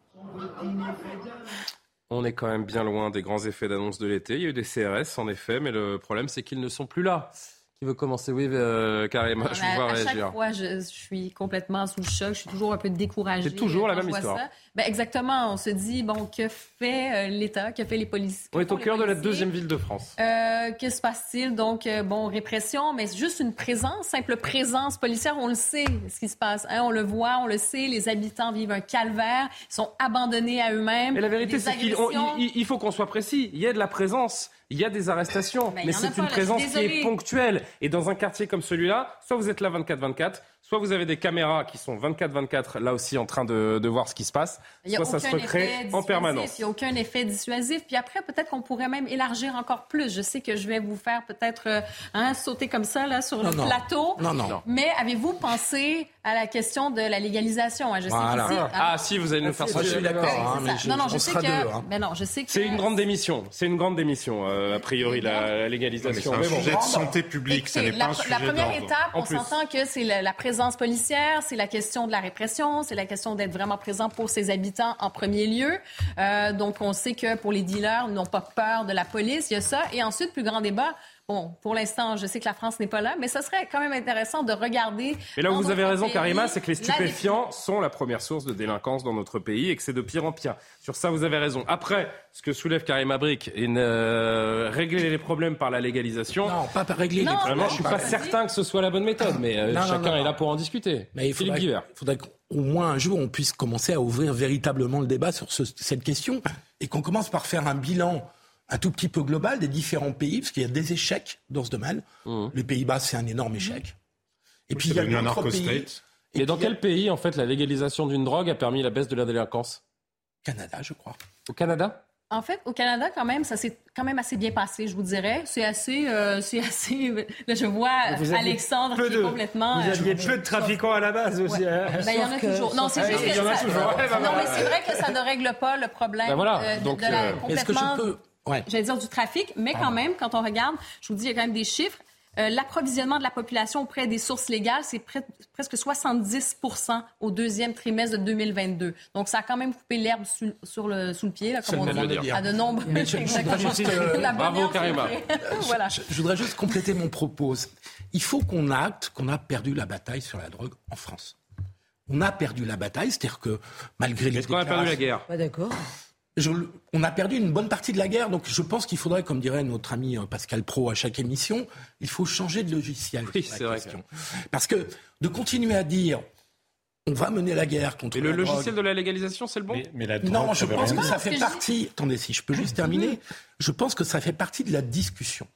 On est quand même bien loin des grands effets d'annonce de l'été. Il y a eu des CRS, en effet, mais le problème, c'est qu'ils ne sont plus là. Qui veut commencer? Oui, euh, Karim, je vous à, vois à chaque réagir. fois, je, je suis complètement sous le choc. Je suis toujours un peu découragée. C'est toujours la même histoire. ça. Ben, exactement. On se dit, bon, que fait euh, l'État? Que fait les policiers? On est au cœur de la deuxième ville de France. Euh, que se passe-t-il? Donc, euh, bon, répression, mais c'est juste une présence, simple présence policière. On le sait, ce qui se passe. hein? on le voit, on le sait. Les habitants vivent un calvaire, ils sont abandonnés à eux-mêmes. Mais la vérité, c'est qu'il il- faut qu'on soit précis. Il y a de la présence, il y a des arrestations, Mais c'est une présence qui est ponctuelle. Et dans un quartier comme celui-là, soit vous êtes là 24-24, soit vous avez des caméras qui sont 24-24 là aussi en train de, de voir ce qui se passe, Il y a soit ça se aucun recrée effet en dissuasif, permanence. Il n'y a aucun effet dissuasif. Puis après, peut-être qu'on pourrait même élargir encore plus. Je sais que je vais vous faire peut-être euh, hein, sauter comme ça là, sur Non, le non. plateau. Non, non. Mais avez-vous pensé à la question de la légalisation? hein? Je sais Voilà. Ah si, vous allez nous faire Moi, je suis d'accord, hein, c'est mais ça. je- non, non, on je sais que. deux, hein. Mais non, je sais que. C'est une grande démission. C'est une grande démission, euh, a priori, la, la légalisation. C'est un bon. sujet de santé publique, ça n'est la, pas un sujet la première d'ordre. étape, on s'entend que c'est la, la présence policière, c'est la question de la répression, c'est la question d'être vraiment présent pour ses habitants en premier lieu. Euh, donc, on sait que pour les dealers, ils n'ont pas peur de la police, il y a ça. Et ensuite, plus grand débat. Bon, pour l'instant, je sais que la France n'est pas là, mais ce serait quand même intéressant de regarder. Mais là où vous avez raison, pays, Karima, c'est que les la stupéfiants sont la première source de délinquance dans notre pays et que c'est de pire en pire. Sur ça, vous avez raison. Après, ce que soulève Karima Brick, une, euh, régler les problèmes par la légalisation. Non, pas par régler Non, les Vraiment, problèmes. je suis pas- pas certain que ce soit la bonne méthode, mais euh, Non, non, chacun non, est là pour en discuter. Mais il Philippe faudrait, il faudrait qu'au moins un jour on puisse commencer à ouvrir véritablement le débat sur ce- cette question et qu'on commence par faire un bilan un tout petit peu global des différents pays, parce qu'il y a des échecs dans ce domaine. Les Pays-Bas, c'est un énorme échec. Et puis il y a d'autres pays. narco-state. Et, dans quel pays, en fait, la légalisation d'une drogue a permis la baisse de la délinquance? Canada, je crois. Au Canada? En fait, au Canada, quand même, ça s'est quand même assez bien passé, je vous dirais. C'est assez, euh, c'est assez. Là, je vois Alexandre qui est complètement. Vous aviez peu de trafiquants à la base aussi. Hein. Ben, il y en a toujours. Non, c'est juste que ça... Non, mais c'est vrai que ça ne règle pas le problème ben voilà. euh, Donc, de la, euh, complètement. Est-ce que je peux Ouais. J'allais dire du trafic, mais quand même, quand on regarde, je vous dis, il y a quand même des chiffres. Euh, L'approvisionnement de la population auprès des sources légales, c'est pre- presque 70% au deuxième trimestre de 2022. Donc, ça a quand même coupé l'herbe sous, sur le, sous le pied, là, comme on dit, dire. à de nombreux. Mais je- je Exactement. voudrais juste, euh, Bravo, Karima. voilà. Je, je voudrais juste compléter mon propos. Il faut qu'on acte qu'on a perdu la bataille sur la drogue en France. On a perdu la bataille, c'est-à-dire que malgré les Est-ce qu'on a perdu la guerre Pas d'accord. Je- on a perdu une bonne partie de la guerre, donc je pense qu'il faudrait, comme dirait notre ami euh, Pascal Pro à chaque émission, il faut changer de logiciel. Oui, sur la vrai question. Parce que de continuer à dire on va mener la guerre contre Et le la logiciel drogue, de la légalisation, c'est le bon Mais la non, je pense que ça fait partie. Attendez, si je peux juste terminer, je pense que ça fait partie de la discussion.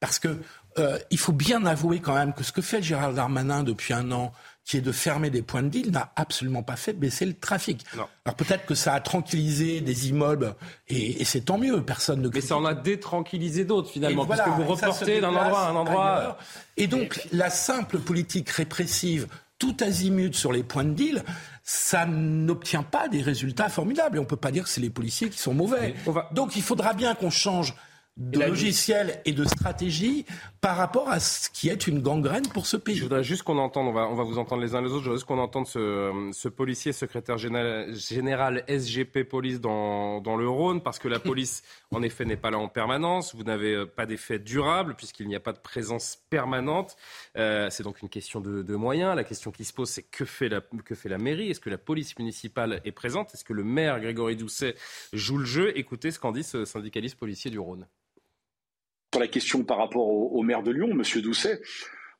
Parce que euh, il faut bien avouer quand même que ce que fait Gérald Darmanin depuis un an, qui est de fermer des points de deal, n'a absolument pas fait baisser le trafic. Non. Alors peut-être que ça a tranquillisé des immeubles, et, et c'est tant mieux, personne ne Mais ça en a détranquillisé d'autres, finalement, voilà, puisque vous reportez d'un endroit à un endroit. ailleurs. Et donc, la simple politique répressive, tout azimut sur les points de deal, ça n'obtient pas des résultats formidables. Et on ne peut pas dire que c'est les policiers qui sont mauvais. on va- Donc, il faudra bien qu'on change de la- logiciel et de stratégie par rapport à ce qui est une gangrène pour ce pays. Je voudrais juste qu'on entende, on va, on va vous entendre les uns les autres, je voudrais juste qu'on entende ce, ce policier secrétaire général, général SGP Police dans, dans le Rhône, parce que la police, en effet, n'est pas là en permanence. Vous n'avez euh, pas d'effet durable, puisqu'il n'y a pas de présence permanente. Euh, c'est donc une question de, de moyens. La question qui se pose, c'est que fait la, que fait la mairie? Est-ce que la police municipale est présente? Est-ce que le maire Grégory Doucet joue le jeu? Écoutez ce qu'en dit ce syndicaliste policier du Rhône. Sur la question par rapport au, maire de Lyon, Monsieur Doucet,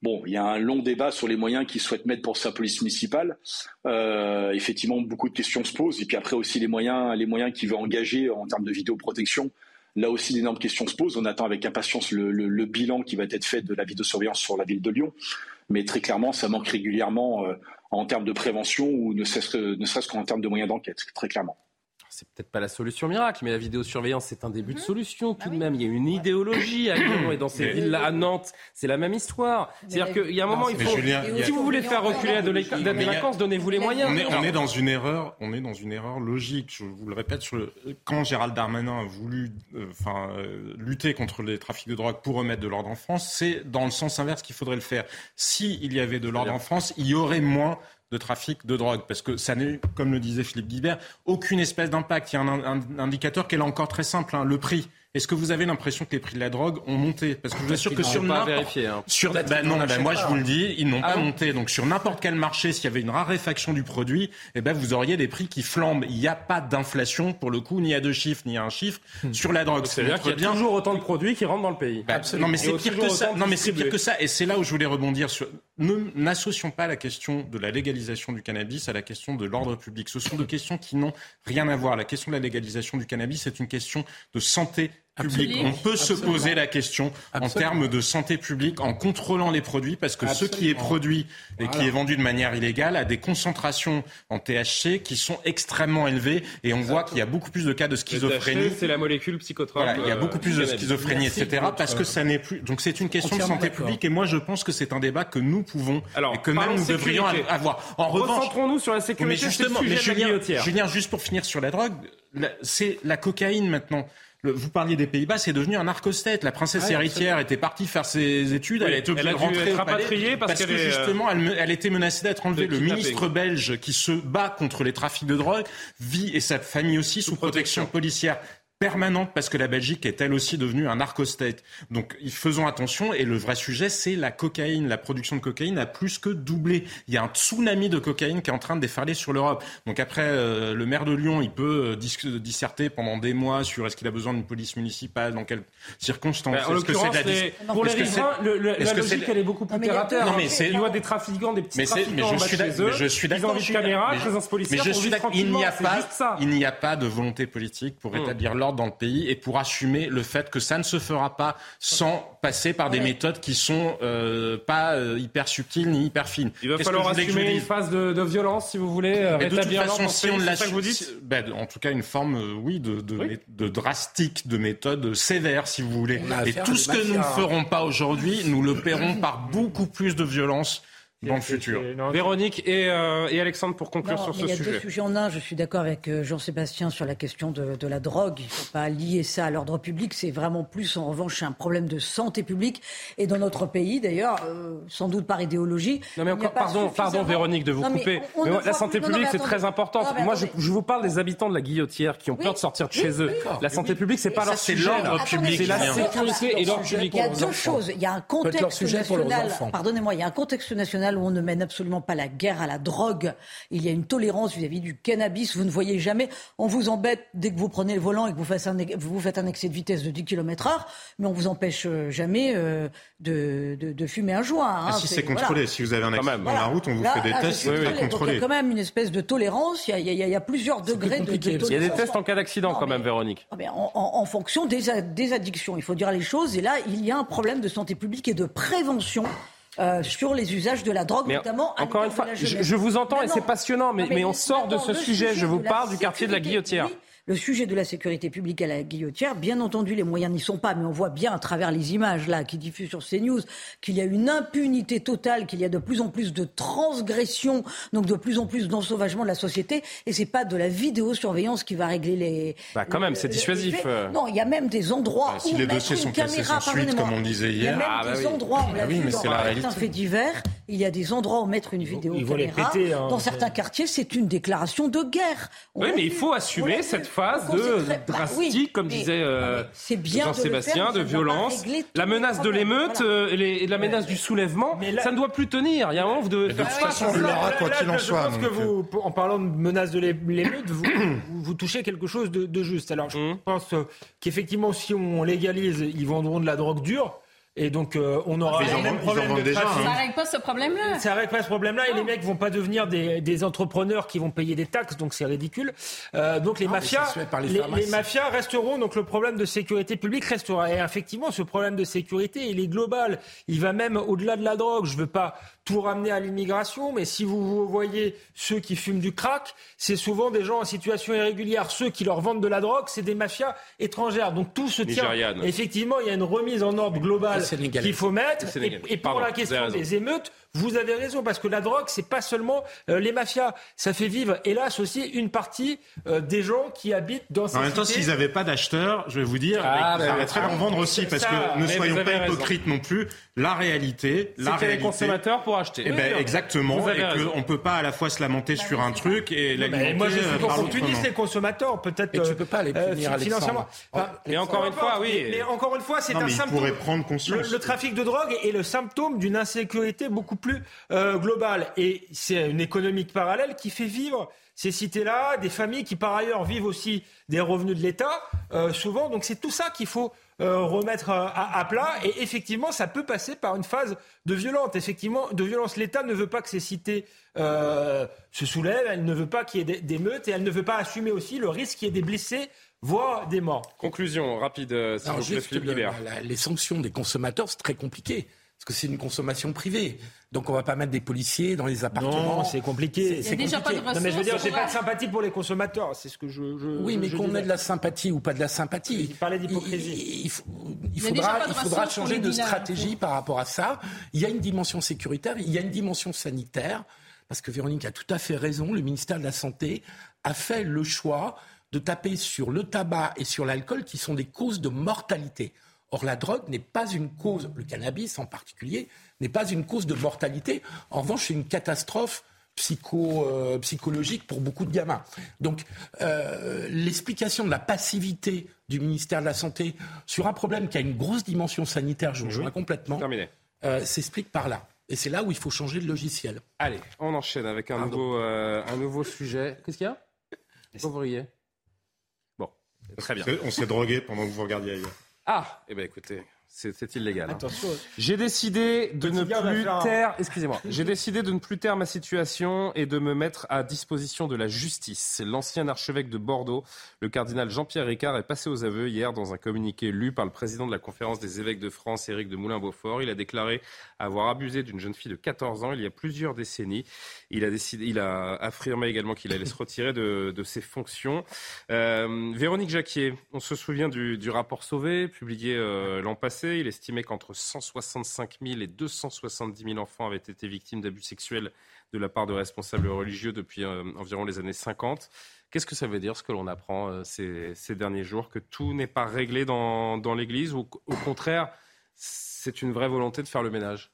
bon, il y a un long débat sur les moyens qu'il souhaite mettre pour sa police municipale. Euh, effectivement, beaucoup de questions se posent. Et puis après aussi les moyens, qu'il veut engager en termes de vidéoprotection. Là aussi, d'énormes questions se posent. On attend avec impatience le, bilan qui va être fait de la vidéosurveillance sur la ville de Lyon. Mais très clairement, ça manque régulièrement euh, en termes de prévention ou ne serait-ce qu'en termes de moyens d'enquête, très clairement. C'est peut-être pas la solution miracle, mais la vidéosurveillance, c'est un début de solution tout de même. Il y a une idéologie à Lyon et dans ces villes-là, à Nantes, c'est la même histoire. C'est-à-dire qu'il y a un moment, il faut. Julien, il y a- Si vous voulez faire reculer la délinquance, donnez-vous les moyens. On est, on est dans une erreur, on est dans une erreur logique. Je vous le répète, sur le, quand Gérald Darmanin a voulu, euh, enfin, euh, lutter contre les trafics de drogue pour remettre de l'ordre en France, c'est dans le sens inverse qu'il faudrait le faire. Si il y avait de l'ordre en France, il y aurait moins de trafic de drogue, parce que ça n'est, comme le disait Philippe Guibert, aucune espèce d'impact. Il y a un, un- un indicateur qui est là encore très simple, hein, le prix. Est-ce que vous avez l'impression que les prix de la drogue ont monté? Parce que je vous assure que sur n'importe- vérifié, hein. sur Peut-être bah qu'ils non, n'en bah achètent moi pas, je vous hein. le dis, ils n'ont Ah pas bon? monté. Donc sur n'importe quel marché, s'il y avait une raréfaction du produit, eh ben vous auriez des prix qui flambent. Il n'y a pas d'inflation pour le coup, ni à deux chiffres, ni à un chiffre sur la drogue. C'est-à-dire qu'il y a bien toujours autant de produits qui rentrent dans le pays. bah, non mais c'est pire que ça. Non mais c'est pire que ça. Et c'est là où je voulais rebondir sur. N'associons pas la question de la légalisation du cannabis à la question de l'ordre public. Ce sont deux questions qui n'ont rien à voir. La question de la légalisation du cannabis, c'est une question de santé publique. Absolument. On peut se poser la question en termes de santé publique en contrôlant les produits parce que ce qui est produit et qui est vendu de manière illégale a des concentrations en THC qui sont extrêmement élevées et on voit qu'il y a beaucoup plus de cas de schizophrénie. THC, c'est la molécule psychotrope. Voilà, il y a euh, beaucoup plus de cannabis. schizophrénie, Merci etc. Parce que ça n'est plus. Donc c'est une question de santé publique et moi je pense que c'est un débat que nous pouvons Alors, et que même nous sécurité. devrions avoir. En revanche, Recentrons-nous sur la mais sécurité. le justement, sujet mais Julien. Julien, juste pour finir sur la drogue, c'est la cocaïne maintenant. Le- vous parliez des Pays-Bas, c'est devenu un narcostate. La princesse Ouais, héritière était partie faire ses études, Oui, elle été elle obligée a dû rentrer être au palais rapatriée parce que est, euh, justement, elle, était menacée d'être enlevée. Le ministre belge qui se bat contre les trafics de drogue vit et sa famille aussi sous protection. policière permanente parce que la Belgique est elle aussi devenue un narcostate. Donc faisons attention et le vrai sujet c'est la cocaïne. La production de cocaïne a plus que doublé. Il y a un tsunami de cocaïne qui est en train de déferler sur l'Europe. Donc après euh, le maire de Lyon, il peut euh, dis- disserter pendant des mois sur est-ce qu'il a besoin d'une police municipale, dans quelles circonstances, Bah, en l'occurrence, la les- pour les que c'est- riverains, le- le- la logique, elle est beaucoup plus Non, mais il y a terre à terre. Non, mais c'est- Il y a des trafiquants, des petits mais, trafiquants mais je suis chez eux. mais je suis Ils ont d'accord. de caméra, mais je- mais suis. Il n'y a pas, il n'y a pas de volonté politique pour Hum. établir l'ordre l'ordre dans le pays et pour assumer le fait que ça ne se fera pas sans passer par des méthodes qui sont euh, pas euh, hyper subtiles ni hyper fines. Il va falloir assumer une phase de, de violence, si vous voulez, euh, mais de toute façon, si on le ne pays, la c'est ça que vous dites ben, en tout cas, une forme, euh, oui, de, de, mé- de drastique, de méthode sévère, si vous voulez. Et tout ce que nous ne ferons pas aujourd'hui, nous le paierons par beaucoup plus de violence dans le futur. Véronique et, euh, et Alexandre pour conclure Non, sur ce il y a sujet. deux sujets en un. Je suis d'accord avec euh, Jean-Sébastien sur la question de, de la drogue. Il ne faut pas lier ça à l'ordre public. C'est vraiment plus, en revanche, un problème de santé publique. Et dans notre pays, d'ailleurs, euh, sans doute par idéologie. Non mais encore, pardon, pardon Véronique de vous Non, mais couper. on- on Mais ne la santé plus- publique c'est très important. Moi je, vous parle des habitants de la Guillotière qui ont peur de sortir de chez eux. La santé publique c'est pas leur c'est sujet. l'ordre là. public C'est la sécurité et l'ordre public. Il y a deux choses. Il y a un contexte sujet national. Pardonnez-moi, il y a un contexte national où on ne mène absolument pas la guerre à la drogue. Il y a une tolérance vis-à-vis du cannabis. Vous ne voyez jamais. On vous embête dès que vous prenez le volant et que vous faites un, vous faites un excès de vitesse de 10 km heure, mais on vous empêche euh, jamais euh, de, de, de fumer un joint. hein. Ah, si c'est contrôlé, voilà. si vous avez un accident dans la route, on vous Là- fait des là, tests, c'est pas Donc, Il y contrôlé. a quand même une espèce de tolérance. Il y a, il y a- il y a plusieurs degrés de, de Il y a des tolérance. tests en cas d'accident quand même Véronique. Ah en, en- en fonction des addictions. Il faut dire les choses. Et là, il y a un problème de santé publique et de prévention. Euh, sur les usages de la drogue, Mais notamment à encore une fois, je, vous entends et c'est passionnant, mais, on sort de ce sujet. Je vous parle du quartier de la Guillotière. Le sujet de la sécurité publique à la Guillotière, bien entendu, les moyens n'y sont pas, mais on voit bien à travers les images là qui diffusent sur CNews qu'il y a une impunité totale, qu'il y a de plus en plus de transgressions, donc de plus en plus d'ensauvagement de la société. Et c'est pas de la vidéosurveillance qui va régler les. Bah, quand même, c'est dissuasif, euh. Non, il y a même des endroits Bah, si où les mettre dossiers une sont classés sans suite, comme on disait Il y a hier. même Ah, bah des oui. endroits, on Ah l'a oui, vu mais dans c'est la réalité. faits divers, il y a des endroits où mettre une vidéo caméra. péter, hein. Dans certains quartiers, c'est une déclaration de guerre. On Oui, mais il faut assumer cette. Phase de bah drastique, oui, comme mais- disait euh, de Jean-Sébastien, de violence. La menace de l'émeute Voilà. euh, et, la menace du soulèvement, ça ne doit plus tenir. Il y a un moment, vous devez Mais faire de toute face façon, là, là, quoi qu'il en je soit. pense que donc, vous, en parlant de menace de l'é- l'émeute, vous, vous, touchez quelque chose de, de juste. Alors, je Mmh. pense euh, qu'effectivement, si on légalise, ils vendront de la drogue dure. Et donc, euh, on aura le même problème de déjà, trafic. hein. Ça règle pas ce problème-là. Ça règle pas ce problème-là et les mecs vont pas devenir des, des entrepreneurs qui vont payer des taxes, donc c'est ridicule. Euh, donc les Non, mais mafias, les mafias resteront, donc le problème de sécurité publique restera. Et effectivement, ce problème de sécurité, il est global. Il va même au-delà de la drogue. Je veux pas tout ramener à l'immigration, mais si vous, vous voyez ceux qui fument du crack, c'est souvent des gens en situation irrégulière. Ceux qui leur vendent de la drogue, c'est des mafias étrangères. Donc tout se tient. Effectivement, il y a une remise en ordre globale qu'il faut mettre. Et, pour Pardon, la question des émeutes, vous avez raison, parce que la drogue, c'est pas seulement euh, les mafias. Ça fait vivre, hélas, aussi une partie euh, des gens qui habitent dans ces En même temps, s'ils n'avaient pas d'acheteurs, je vais vous dire, Ah, ils bah, arrêteraient ah, d'en vendre aussi, parce ça, que ne soyons pas raison. hypocrites non plus. La réalité, C'est la a les réalité. consommateurs pour acheter. Eh Oui, ben, oui, exactement, et qu'on ne peut pas à la fois se lamenter sur un truc et l'alimenter moi, je suis euh, par opportuniste, l'autre. les consommateurs, peut-être. Et tu euh, peux pas les euh, punir, fi- financièrement. Alexandre. Et encore une fois, oui. Mais, encore une fois, c'est un symptôme. prendre conscience. Le, le trafic de drogue est le symptôme d'une insécurité beaucoup plus euh, globale. Et c'est une économique parallèle qui fait vivre ces cités-là, des familles qui par ailleurs vivent aussi des revenus de l'État, euh, souvent. Donc c'est tout ça qu'il faut euh, remettre euh, à, à plat. Et effectivement, ça peut passer par une phase de violence. Effectivement, de violence. L'État ne veut pas que ces cités euh, se soulèvent. Elle ne veut pas qu'il y ait des, des meutes et elle ne veut pas assumer aussi le risque qu'il y ait des blessés, voire des morts. Conclusion rapide, Alors, vous plaît, le- Guibert. la- les sanctions des consommateurs, c'est très compliqué. Parce que c'est une consommation privée. Donc on va pas mettre des policiers dans les appartements. Non, c'est compliqué. A déjà pas de Non, mais je veux dire, j'ai pas de sympathie pour les consommateurs. C'est ce que je. je Oui, mais qu'on ait de la sympathie ou pas de la sympathie. Il parlait d'hypocrisie. Il, il faudra, il changer de stratégie par rapport à ça. Il y a une dimension sécuritaire, il y a une dimension sanitaire, parce que Véronique a tout à fait raison. Le ministère de la Santé a fait le choix de taper sur le tabac et sur l'alcool, qui sont des causes de mortalité. Or, la drogue n'est pas une cause, le cannabis en particulier, n'est pas une cause de mortalité. En revanche, c'est une catastrophe psycho, euh, psychologique pour beaucoup de gamins. Donc, euh, l'explication de la passivité du ministère de la Santé sur un problème qui a une grosse dimension sanitaire, je vous rejoins complètement, Terminé. euh, s'explique par là. Et c'est là où il faut changer de logiciel. Allez, on enchaîne avec un, nouveau, euh, un nouveau sujet. Qu'est-ce qu'il y a? Pourquoi vous riez Bon, très bien. On s'est drogué pendant que vous regardiez ailleurs. Ah, eh bien écoutez, C'est illégal. hein. Attention. J'ai décidé de ne plus taire, excusez-moi, j'ai décidé de ne plus taire ma situation et de me mettre à disposition de la justice. L'ancien archevêque de Bordeaux, le cardinal Jean-Pierre Ricard, est passé aux aveux hier dans un communiqué lu par le président de la conférence des évêques de France, Éric de Moulin-Beaufort. Il a déclaré avoir abusé d'une jeune fille de 14 ans il y a plusieurs décennies. Il a décidé, il a affirmé également qu'il allait se retirer de, de ses fonctions. Euh, Véronique Jacquier, on se souvient du, du rapport Sauvé, publié euh, l'an passé. Il estimait qu'entre 165 000 et 270 000 enfants avaient été victimes d'abus sexuels de la part de responsables religieux depuis euh, environ les années 50. Qu'est-ce que ça veut dire ce que l'on apprend euh, ces, derniers jours Que tout n'est pas réglé dans, l'Église ou au contraire, c'est une vraie volonté de faire le ménage?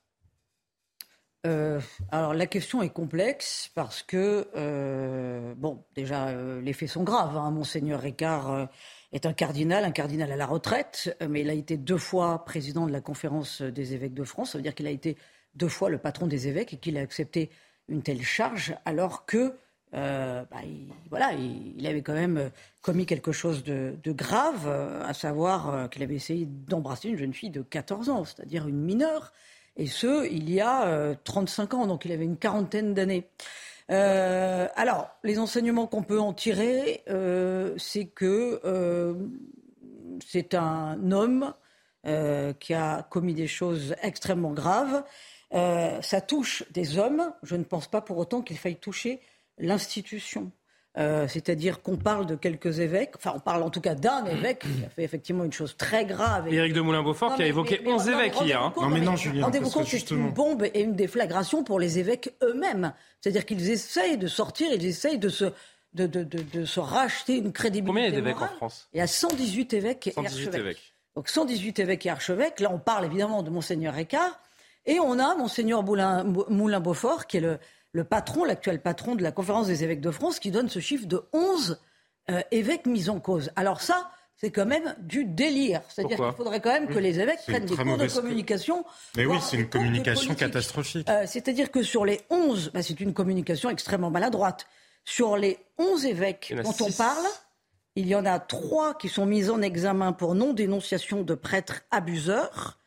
Euh, alors la question est complexe parce que, bon, déjà, les faits sont graves. hein. Monseigneur Ricard est un cardinal, un cardinal à la retraite, euh, mais il a été deux fois président de la conférence des évêques de France. Ça veut dire qu'il a été deux fois le patron des évêques et qu'il a accepté une telle charge alors que, euh, bah, il, avait quand même euh, commis quelque chose de, grave, à savoir qu'il avait essayé d'embrasser une jeune fille de 14 ans, c'est-à-dire une mineure. Et ce, il y a euh, 35 ans, donc il avait une quarantaine d'années. Euh, alors, les enseignements qu'on peut en tirer, euh, c'est que euh, c'est un homme qui a commis des choses extrêmement graves. Ça touche des hommes. Je ne pense pas pour autant qu'il faille toucher l'institution. Euh, C'est-à-dire qu'on parle de quelques évêques, enfin on parle en tout cas d'un évêque qui a fait effectivement une chose très grave. Éric de Moulin-Beaufort Non, qui a mais- évoqué mais- mais 11 non, mais évêques hier. hein. rendez-vous compte, Rendez-vous compte, c'est une bombe et une déflagration pour les évêques eux-mêmes. C'est-à-dire qu'ils essayent de sortir, ils essayent de se, de, de, de, de se racheter une crédibilité. Combien il y a d'évêques en. France? Il y a 118 évêques et 118 archevêques. évêques. Donc 118 évêques et archevêques. Là, on parle évidemment de Monseigneur Ricard. Et on a Monseigneur Moulin- Moulin-Beaufort, qui est le, le patron, l'actuel patron de la Conférence des évêques de France, qui donne ce chiffre de 11 euh, évêques mis en cause. Alors ça, c'est quand même du délire. C'est-à-dire qu'il faudrait quand même que Oui, les évêques prennent des cours de communication. Mais oui, c'est une communication catastrophique. Euh, C'est-à-dire que sur les 11, bah, c'est une communication extrêmement maladroite. Sur les 11 évêques dont on parle, il y en a trois qui sont mis en examen pour non-dénonciation de prêtres abuseurs.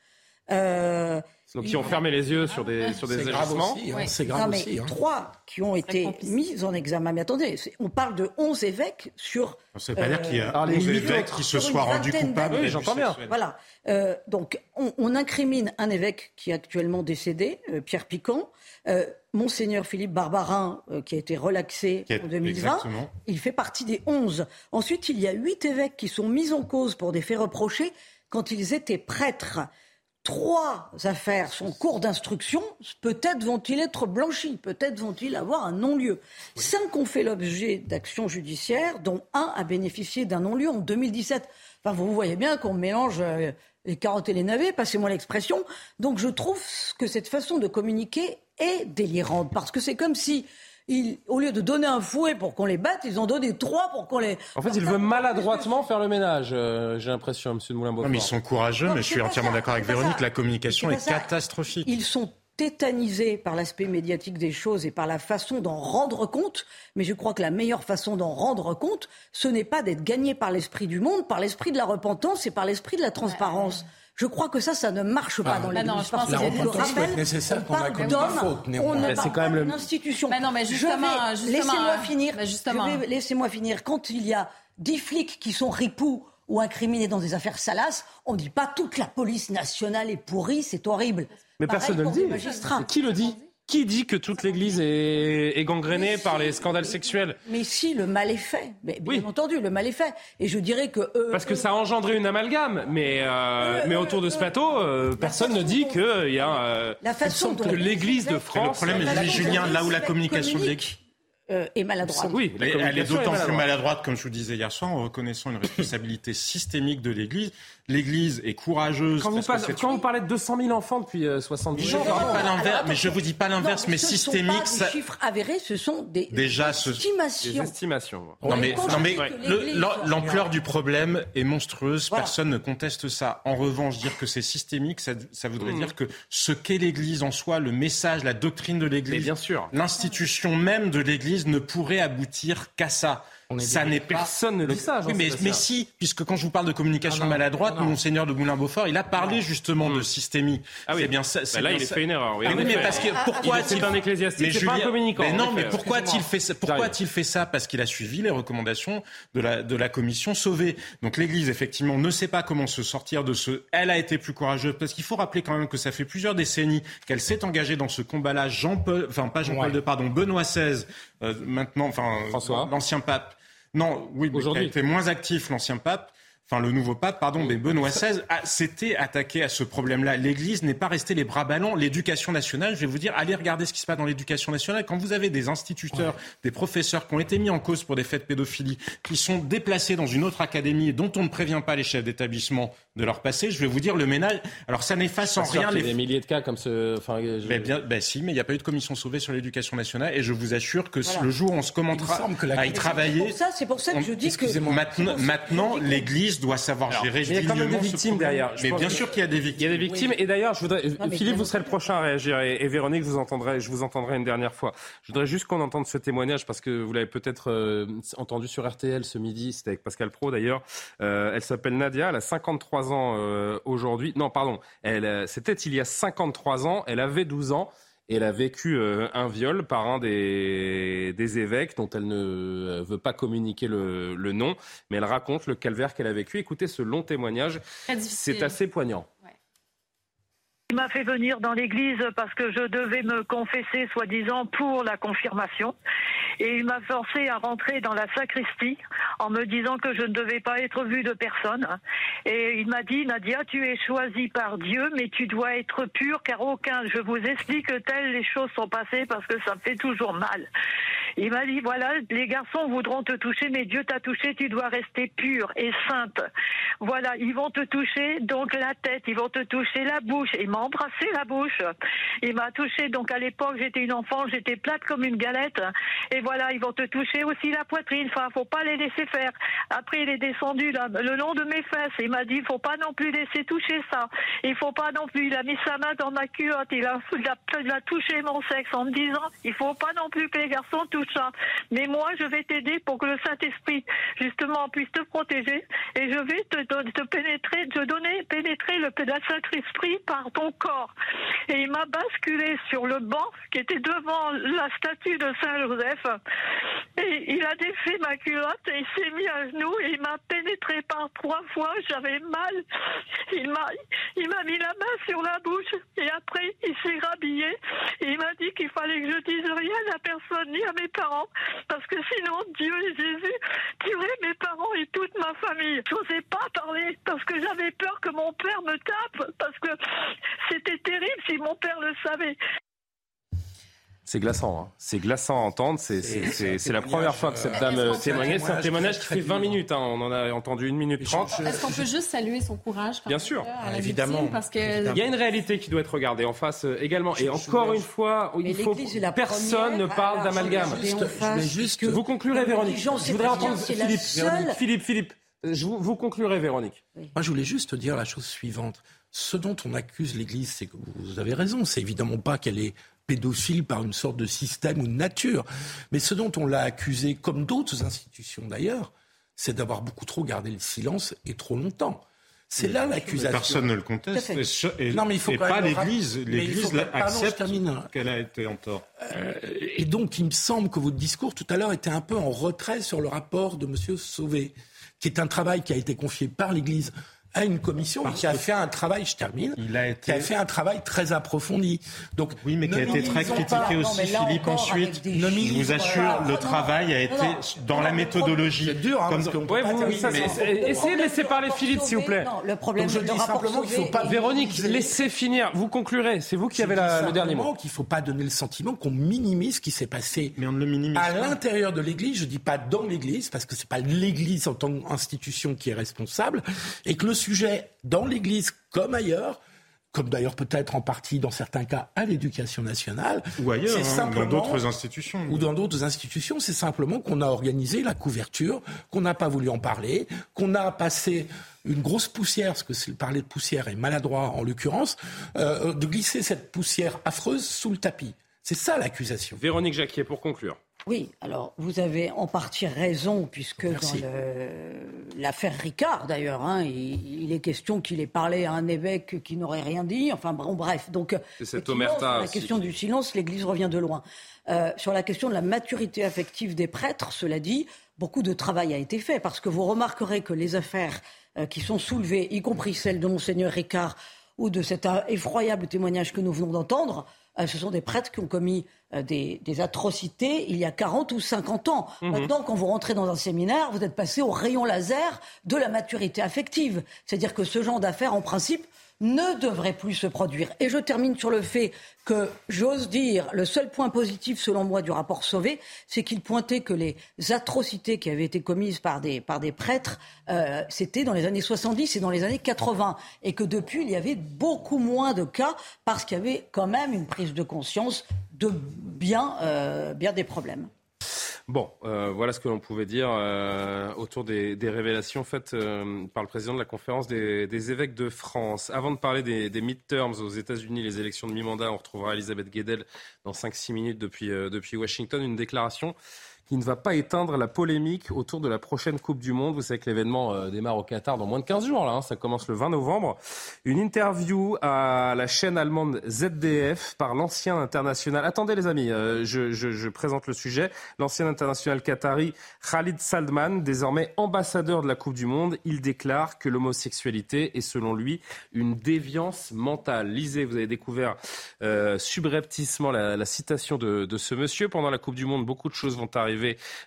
Euh, Donc qui ont fermé les yeux sur des, sur des C'est grave agissements. aussi, hein, c'est grave non, mais aussi, hein. Trois qui ont été mis en examen. Mais attendez, on parle de 11 évêques sur. Ça veut pas dire qu'il y a euh, 11 une évêques qui se soient rendus coupables Oui, j'entends bien. Voilà. Euh, donc, on, on incrimine un évêque qui est actuellement décédé, euh, Pierre Piquant. Euh, Monseigneur Philippe Barbarin, euh, qui a été relaxé en 2020. exactement. Il fait partie des 11. Ensuite, il y a huit évêques qui sont mis en cause pour des faits reprochés quand ils étaient prêtres. Trois affaires sont cours d'instruction. Peut-être vont-ils être blanchis, peut-être vont-ils avoir un non-lieu. Cinq ont fait l'objet d'actions judiciaires, dont un a bénéficié d'un non-lieu en 2017. Enfin, vous voyez bien qu'on mélange euh, les carottes et les navets, passez-moi l'expression. Donc je trouve que cette façon de communiquer est délirante, parce que c'est comme si, ils, au lieu de donner un fouet pour qu'on les batte, ils ont donné trois pour qu'on les... En fait, il veut maladroitement faire le ménage, euh, j'ai l'impression, Monsieur de Moulin-Beaufort. Non, mais ils sont courageux, Non, mais je suis entièrement d'accord avec Véronique. ça. La communication est catastrophique. Ils sont tétanisés par l'aspect médiatique des choses et par la façon d'en rendre compte, mais je crois que la meilleure façon d'en rendre compte, ce n'est pas d'être gagné par l'esprit du monde, par l'esprit de la repentance et par l'esprit de la transparence. Je crois que ça, ça ne marche pas Ah, dans bah l'Église. non, je pense que c'est nécessaire. on qu'on parle d'hommes, ne parle c'est quand même pas le- d'une institution. Mais non, mais justement, Laissez-moi finir. mais justement. Je vais- Laissez-moi finir. Quand il y a dix flics qui sont ripoux ou incriminés dans des affaires salaces, on ne dit pas toute la police nationale est pourrie, c'est horrible. Mais Pareil personne ne le les dit. Qui le dit? Qui dit que toute l'Église est, est gangrénée par les scandales sexuels Mais si, le mal est fait. Mais, bien entendu, le mal est fait. Et je dirais que eux, Parce que eux- ça a engendré une amalgame. Mais, euh, mais autour de ce plateau, euh, personne ne dit qu'il y a euh, La façon que dont- l'Église de Mais le France. problème est, Julien, là où la communication de communique, euh, est maladroite. Oui, elle est communication d'autant plus maladroite, comme je vous disais hier soir, en reconnaissant une responsabilité systémique de l'Église. L'Église est courageuse. Quand vous, parlez- vous de 200 000 enfants depuis euh, 70 Je ans, ne dis pas l'inverse, mais je vous dis pas l'inverse, mais ce sont systémique. pas ça- des chiffres avérés, ce sont des Déjà, ce- estimations. des estimations. Non mais, non mais l'ampleur du problème est monstrueuse, Voilà. personne ne conteste ça. En revanche, dire que c'est systémique, ça, ça voudrait Mhm. dire que ce qu'est l'Église en soi, le message, la doctrine de l'Église, bien sûr. l'institution même de l'Église ne pourrait aboutir qu'à ça. On est ça n'est. Personne ne dit ça, Oui, mais, mais si, puisque quand je vous parle de communication Ah non, maladroite, non. Monseigneur de Moulin-Beaufort, il a parlé justement de systémie. Ah oui. C'est bien ça. Bah là, bien il ça. fait une erreur. Oui, Mais en oui, mais parce que pourquoi c'est un ecclésiastique, Mais c'est pas un communicant, Mais non, mais pourquoi a-t-il fait ça? Pourquoi a-t-il fait ça? Parce qu'il a suivi les recommandations de la de la commission Sauvé. Donc l'Église effectivement ne sait pas comment se sortir de ce. Elle a été plus courageuse parce qu'il faut rappeler quand même que ça fait plusieurs décennies qu'elle s'est engagée dans ce combat-là. Jean-Paul, enfin pas Jean-Paul Ouais. II, pardon, Benoît XVI, euh, maintenant, enfin l'ancien pape. Non, oui, mais qui a Aujourd'hui. été moins actif l'ancien pape. Enfin, le nouveau pape, pardon, mais Benoît XVI s'était attaqué à ce problème-là. L'Église n'est pas restée les bras ballants. L'éducation nationale, je vais vous dire, allez regarder ce qui se passe dans l'éducation nationale. Quand vous avez des instituteurs, des professeurs qui ont été mis en cause pour des faits de pédophilie, qui sont déplacés dans une autre académie et dont on ne prévient pas les chefs d'établissement de leur passé, je vais vous dire, le ménage, alors ça n'efface en rien les des milliers de cas comme ce. Enfin, je- mais bien, ben si, mais il n'y a pas eu de commission sauvée sur l'éducation nationale et je vous assure que Voilà. le jour où on se commentera Il que la- à y C'est travailler, pour ça, c'est pour ça que je dis que. excusez-moi, maintenant, maintenant l'Église doit savoir gérer Mais il y a quand même des victimes derrière. Je Mais bien que- sûr qu'il y a des victimes. Il y a des victimes. Et d'ailleurs, je voudrais, Philippe, vous serez le prochain à réagir. Et, et Véronique, vous entendrez, je vous entendrai une dernière fois. Je voudrais juste qu'on entende ce témoignage parce que vous l'avez peut-être euh, entendu sur RTL ce midi. C'était avec Pascal Pro d'ailleurs. Euh, elle s'appelle Nadia. Elle a 53 ans euh, aujourd'hui. Non, pardon. Elle, euh, c'était il y a 53 ans. Elle avait 12 ans. Et elle a vécu euh, un viol par un des, des évêques dont elle ne veut pas communiquer le, le nom, mais elle raconte le calvaire qu'elle a vécu. Écoutez ce long témoignage, c'est assez poignant. Il m'a fait venir dans l'église parce que je devais me confesser, soi-disant, pour la confirmation. Et il m'a forcé à rentrer dans la sacristie en me disant que je ne devais pas être vue de personne. Et il m'a dit, Nadia, tu es choisie par Dieu, mais tu dois être pure car aucun, je vous explique telles les choses sont passées parce que ça me fait toujours mal. Il m'a dit, voilà, les garçons voudront te toucher, mais Dieu t'a touché, tu dois rester pure et sainte. Voilà, ils vont te toucher donc la tête, ils vont te toucher la bouche. Il m'a embrassé la bouche. Il m'a touché, donc à l'époque, j'étais une enfant, j'étais plate comme une galette. Et voilà, ils vont te toucher aussi la poitrine. Enfin, faut pas les laisser faire. Après, il est descendu là, le long de mes fesses. Il m'a dit, faut pas non plus laisser toucher ça. Il faut pas non plus. Il a mis sa main dans ma culotte. Il a, il a, touché mon sexe en me disant, il faut pas non plus que les garçons touchent Mais moi, je vais t'aider pour que le Saint-Esprit, justement, puisse te protéger. Et je vais te, te, te pénétrer, te donner, pénétrer le le Saint-Esprit par ton corps. Et il m'a basculé sur le banc qui était devant la statue de Saint-Joseph. Et il a défait ma culotte et il s'est mis à genoux et il m'a pénétré par trois fois. J'avais mal. Il m'a, il m'a mis la main sur la bouche et après il s'est rhabillé. Et il m'a dit qu'il fallait que je dise rien à personne ni à mes parce que sinon Dieu et Jésus tueraient mes parents et toute ma famille. Je n'osais pas parler parce que j'avais peur que mon père me tape parce que c'était terrible si mon père le savait. C'est glaçant, hein. c'est glaçant à entendre. C'est, la première fois que cette dame euh, témoignait. C'est un témoignage qui fait 20 minutes. Hein. On en a entendu une minute trente. Est-ce qu'on peut juste saluer son courage quand Bien même, sûr, la victime, parce que Il y a une réalité qui doit être regardée en face euh, également. Et encore une fois, il faut personne ne parle d'amalgame. juste- Vous conclurez, Véronique. Je voudrais pas entendre Philippe. Philippe, Philippe. Je vous, vous conclurez, Véronique. Moi, je voulais juste dire la chose suivante. Ce dont on accuse l'Église, c'est que vous avez raison, c'est évidemment pas qu'elle est pédophile par une sorte de système ou de nature, mais ce dont on l'a accusée, comme d'autres institutions d'ailleurs, c'est d'avoir beaucoup trop gardé le silence et trop longtemps. C'est là l'accusation. Personne ne le conteste. Et, ce- et- Non, mais il faut et quand pas l'Église. mais il faut L'Église accepte qu'elle a été en tort. Euh, et donc, il me semble que votre discours tout à l'heure était un peu en retrait sur le rapport de M. Sauvé, qui est un travail qui a été confié par l'Église à une commission qui a fait un travail, je termine, qui a fait un travail très approfondi. Donc, oui, mais qui a été très critiqué aussi, Philippe, ensuite. Je vous assure, le travail a été dans la méthodologie. C'est dur, hein, Comme- parce essayez de laisser parler Philippe, s'il vous plaît. Non, le problème Donc je dis simplement qu'il faut Sauvé pas- est- Véronique, laissez finir. Vous conclurez. C'est vous qui avez le dernier simplement mot. qu'il ne faut pas donner le sentiment qu'on minimise ce qui s'est passé Mais on ne le minimise à l'intérieur de l'Église. Je dis pas dans l'Église, parce que c'est pas l'Église en tant qu'institution qui est responsable, et que le sujet dans l'Église comme ailleurs, comme d'ailleurs peut-être en partie dans certains cas à l'éducation nationale, Ou ailleurs, hein, simplement- dans d'autres institutions. ou dans d'autres institutions, c'est simplement qu'on a organisé la couverture, qu'on n'a pas voulu en parler, qu'on a passé une grosse poussière, parce que c'est- parler de poussière est maladroit en l'occurrence, euh, de glisser cette poussière affreuse sous le tapis. C'est ça l'accusation. Véronique Jacquier, pour conclure. Oui, alors vous avez en partie raison, puisque dans l'affaire Ricard, d'ailleurs, hein, il, est question qu'il ait parlé à un évêque qui n'aurait rien dit. Enfin, bon, bref. Donc, cette sur la question du silence, l'Église revient de loin. Euh, sur la question de la maturité affective des prêtres, cela dit, beaucoup de travail a été fait, parce que vous remarquerez que les affaires euh, qui sont soulevées, y compris celle de Monseigneur Ricard ou de cet effroyable témoignage que nous venons d'entendre, euh, ce sont des prêtres qui ont commis euh, des, atrocités il y a 40 ou 50 ans. Mhm. Maintenant, quand vous rentrez dans un séminaire, vous êtes passé au rayon laser de la maturité affective. C'est-à-dire que ce genre d'affaires, en principe, ne devrait plus se produire. Et je termine sur le fait que, j'ose dire, le seul point positif, selon moi, du rapport Sauvé, c'est qu'il pointait que les atrocités qui avaient été commises par des, par des prêtres, euh, c'était dans les années 70 et dans les années 80. Et que depuis, il y avait beaucoup moins de cas parce qu'il y avait quand même une prise de conscience de bien, euh, bien des problèmes. Bon, euh, voilà ce que l'on pouvait dire euh, autour des, révélations faites euh, par le président de la conférence des, évêques de France. Avant de parler des, des midterms aux États-Unis, les élections de mi-mandat, on retrouvera Elisabeth Guedel dans 5-6 minutes depuis, depuis Washington. Une déclaration qui ne va pas éteindre la polémique autour de la prochaine Coupe du Monde. Vous savez que l'événement euh, démarre au Qatar dans moins de 15 jours, là, hein. ça commence le 20 novembre. Une interview à la chaîne allemande ZDF par l'ancien international. Attendez les amis, euh, je, présente le sujet. L'ancien international qatari Khalid Saldman, désormais ambassadeur de la Coupe du Monde, il déclare que l'homosexualité est selon lui une déviance mentale. Lisez, vous avez découvert euh, subrepticement la, citation de ce monsieur. Pendant la Coupe du Monde, beaucoup de choses vont arriver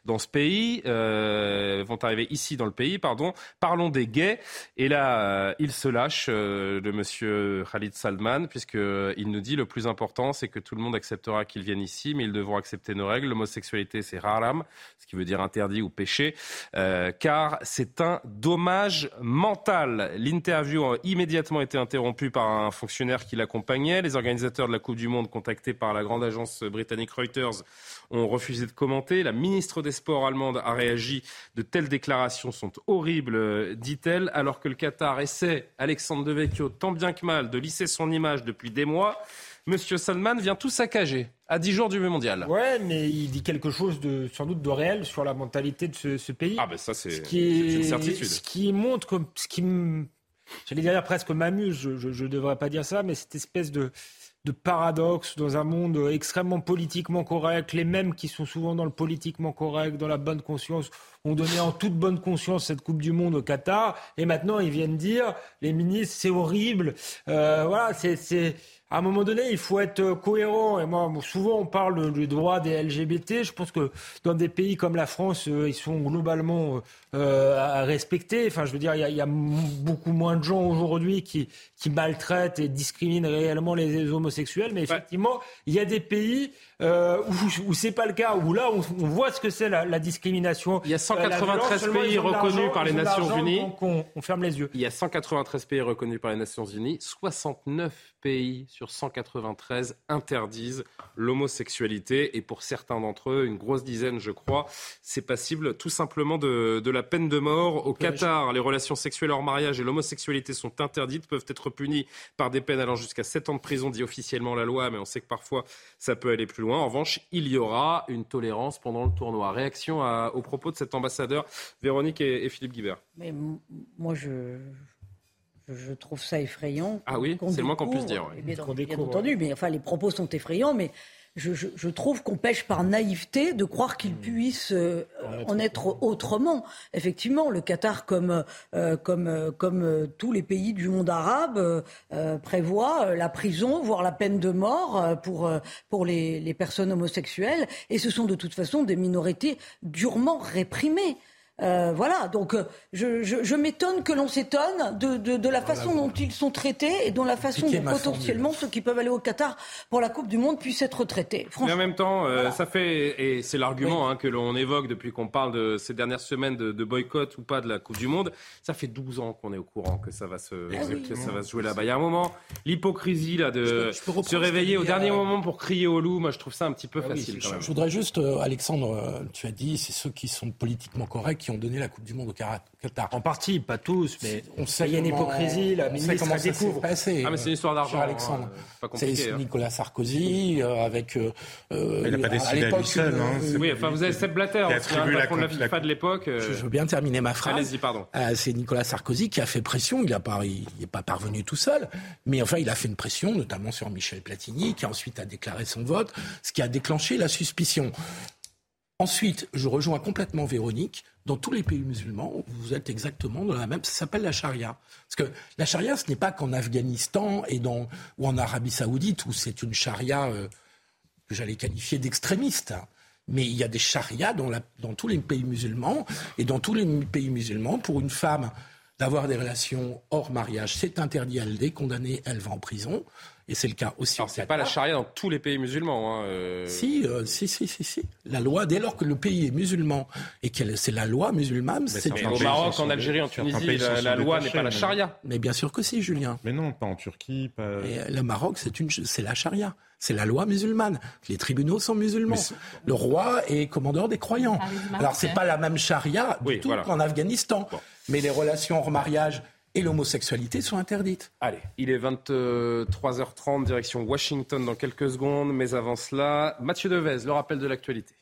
dans ce pays, euh, vont arriver ici dans le pays, pardon. Parlons des gays. Et là, euh, il se lâche, euh, le monsieur Khalid Salman, puisqu'il nous dit le plus important, c'est que tout le monde acceptera qu'ils viennent ici, mais ils devront accepter nos règles. L'homosexualité, c'est haram, ce qui veut dire interdit ou péché, car c'est un dommage mental. L'interview a immédiatement été interrompue par un fonctionnaire qui l'accompagnait. Les organisateurs de la Coupe du Monde, contactés par la grande agence britannique Reuters, ont refusé de commenter. La ministre des Sports allemande a réagi. De telles déclarations sont horribles, dit-elle, alors que le Qatar essaie, Alexandre Devecchio, tant bien que mal, de lisser son image depuis des mois. Monsieur Salman vient tout saccager à 10 jours du mondial. Ouais, mais il dit quelque chose de sans doute de réel sur la mentalité de ce, pays. Ah ben ça c'est une certitude. Ce qui montre comme ce qui j'allais dire presque m'amuse, je ne devrais pas dire ça, mais cette espèce de de paradoxe dans un monde extrêmement politiquement correct. Les mêmes qui sont souvent dans le politiquement correct, dans la bonne conscience, ont donné en toute bonne conscience cette Coupe du Monde au Qatar. Et maintenant, ils viennent dire, les ministres, c'est horrible. Euh, voilà, c'est à un moment donné, il faut être cohérent. Et moi, souvent, on parle du droit des LGBT. Je pense que dans des pays comme la France, euh, ils sont globalement euh, à respecter. Enfin, je veux dire, il y, a, beaucoup moins de gens aujourd'hui qui, qui maltraitent et discriminent réellement les homosexuels. Mais effectivement, il y a des pays euh, où, où c'est pas le cas, où là, on, voit ce que c'est la, discrimination. Il y a 193 pays reconnus par les Nations Unies. Donc on, on ferme les yeux. Il y a 193 pays reconnus par les Nations Unies. 69 pays sur 193 interdisent l'homosexualité et pour certains d'entre eux, une grosse dizaine je crois, c'est passible tout simplement de, de, la peine de mort. Au Qatar, les relations sexuelles hors mariage et l'homosexualité sont interdites, peuvent être punies par des peines allant jusqu'à 7 ans de prison, dit officiellement la loi, mais on sait que parfois ça peut aller plus loin. En revanche, il y aura une tolérance pendant le tournoi. Réaction à, au propos de cet ambassadeur, Véronique et, et Philippe Guibert. Mais moi je je trouve ça effrayant. Ah oui, c'est le moins qu'on puisse dire. Bien, entendu, mais enfin les propos sont effrayants, mais je, trouve qu'on pêche par naïveté de croire qu'il hmm. puisse euh, en être autrement. Effectivement, le Qatar, comme, euh, comme, euh, comme tous les pays du monde arabe, prévoit la prison, voire la peine de mort pour, pour les, les personnes homosexuelles. Et ce sont de toute façon des minorités durement réprimées. Euh, voilà, donc euh, je, je, m'étonne que l'on s'étonne de, de, de, la façon dont ils sont traités et dont la façon dont potentiellement ceux qui peuvent aller au Qatar pour la Coupe du Monde puissent être traités. Mais en même temps, euh, ça fait, et c'est l'argument hein, que l'on évoque depuis qu'on parle de ces dernières semaines de, de, boycott ou pas de la Coupe du Monde, ça fait 12 ans qu'on est au courant que ça va se, ah ça va se jouer là-bas. Il y a un moment, l'hypocrisie là, de se réveiller au dernier moment pour crier au loup, moi je trouve ça un petit peu ah facile. je, voudrais juste, Alexandre, tu as dit, c'est ceux qui sont politiquement corrects qui ont donné la Coupe du Monde au Qatar. En partie, pas tous, mais on sait il y a une comment- hypocrisie. La on sait ministre comment elle ça s'est découvre. passé. Ah, mais c'est une histoire d'argent, cher Alexandre. hein, c'est C'est hein. Nicolas Sarkozy euh, avec. euh, euh, Il n'a pas à décidé à lui l'époque, seul. hein. C'est Oui, enfin, lui vous avez Sepp Blatter, qui qui est un attribue la patron de la FIFA de l'époque. euh, Je veux bien terminer ma phrase. Allez-y, pardon. Euh, c'est Nicolas Sarkozy qui a fait pression. Il n'est pas, il n'est pas parvenu tout seul, mais enfin, il a fait une pression, notamment sur Michel Platini, qui ensuite a déclaré son vote, ce qui a déclenché la suspicion. Ensuite, je rejoins complètement Véronique. Dans tous les pays musulmans, vous êtes exactement dans la même. Ça s'appelle la charia. Parce que la charia, ce n'est pas qu'en Afghanistan et ou en Arabie Saoudite où c'est une charia euh, que j'allais qualifier d'extrémiste. hein. Mais il y a des charias dans, dans tous les pays musulmans. Et dans tous les pays musulmans, pour une femme d'avoir des relations hors mariage, c'est interdit, elle est condamnée, elle va en prison. Et c'est le cas aussi au C'est pas la charia dans tous les pays musulmans. hein, euh. si, euh, si, si, si, si. La loi, dès lors que le pays est musulman et que c'est la loi musulmane, c'est au Maroc, en Algérie, en Tunisie, la, la loi n'est pas la charia. Mais bien sûr que si, Julien. Mais non, pas en Turquie. Pas... Et le Maroc, c'est une, c'est la charia, c'est la loi musulmane. Les tribunaux sont musulmans. Le roi est commandeur des croyants. Alors c'est pas la même charia du Oui, tout voilà. qu'en Afghanistan, mais les relations hors mariage et l'homosexualité sont interdites. Allez, il est 23h30, direction Washington dans quelques secondes, mais avant cela, Mathieu Devez, le rappel de l'actualité.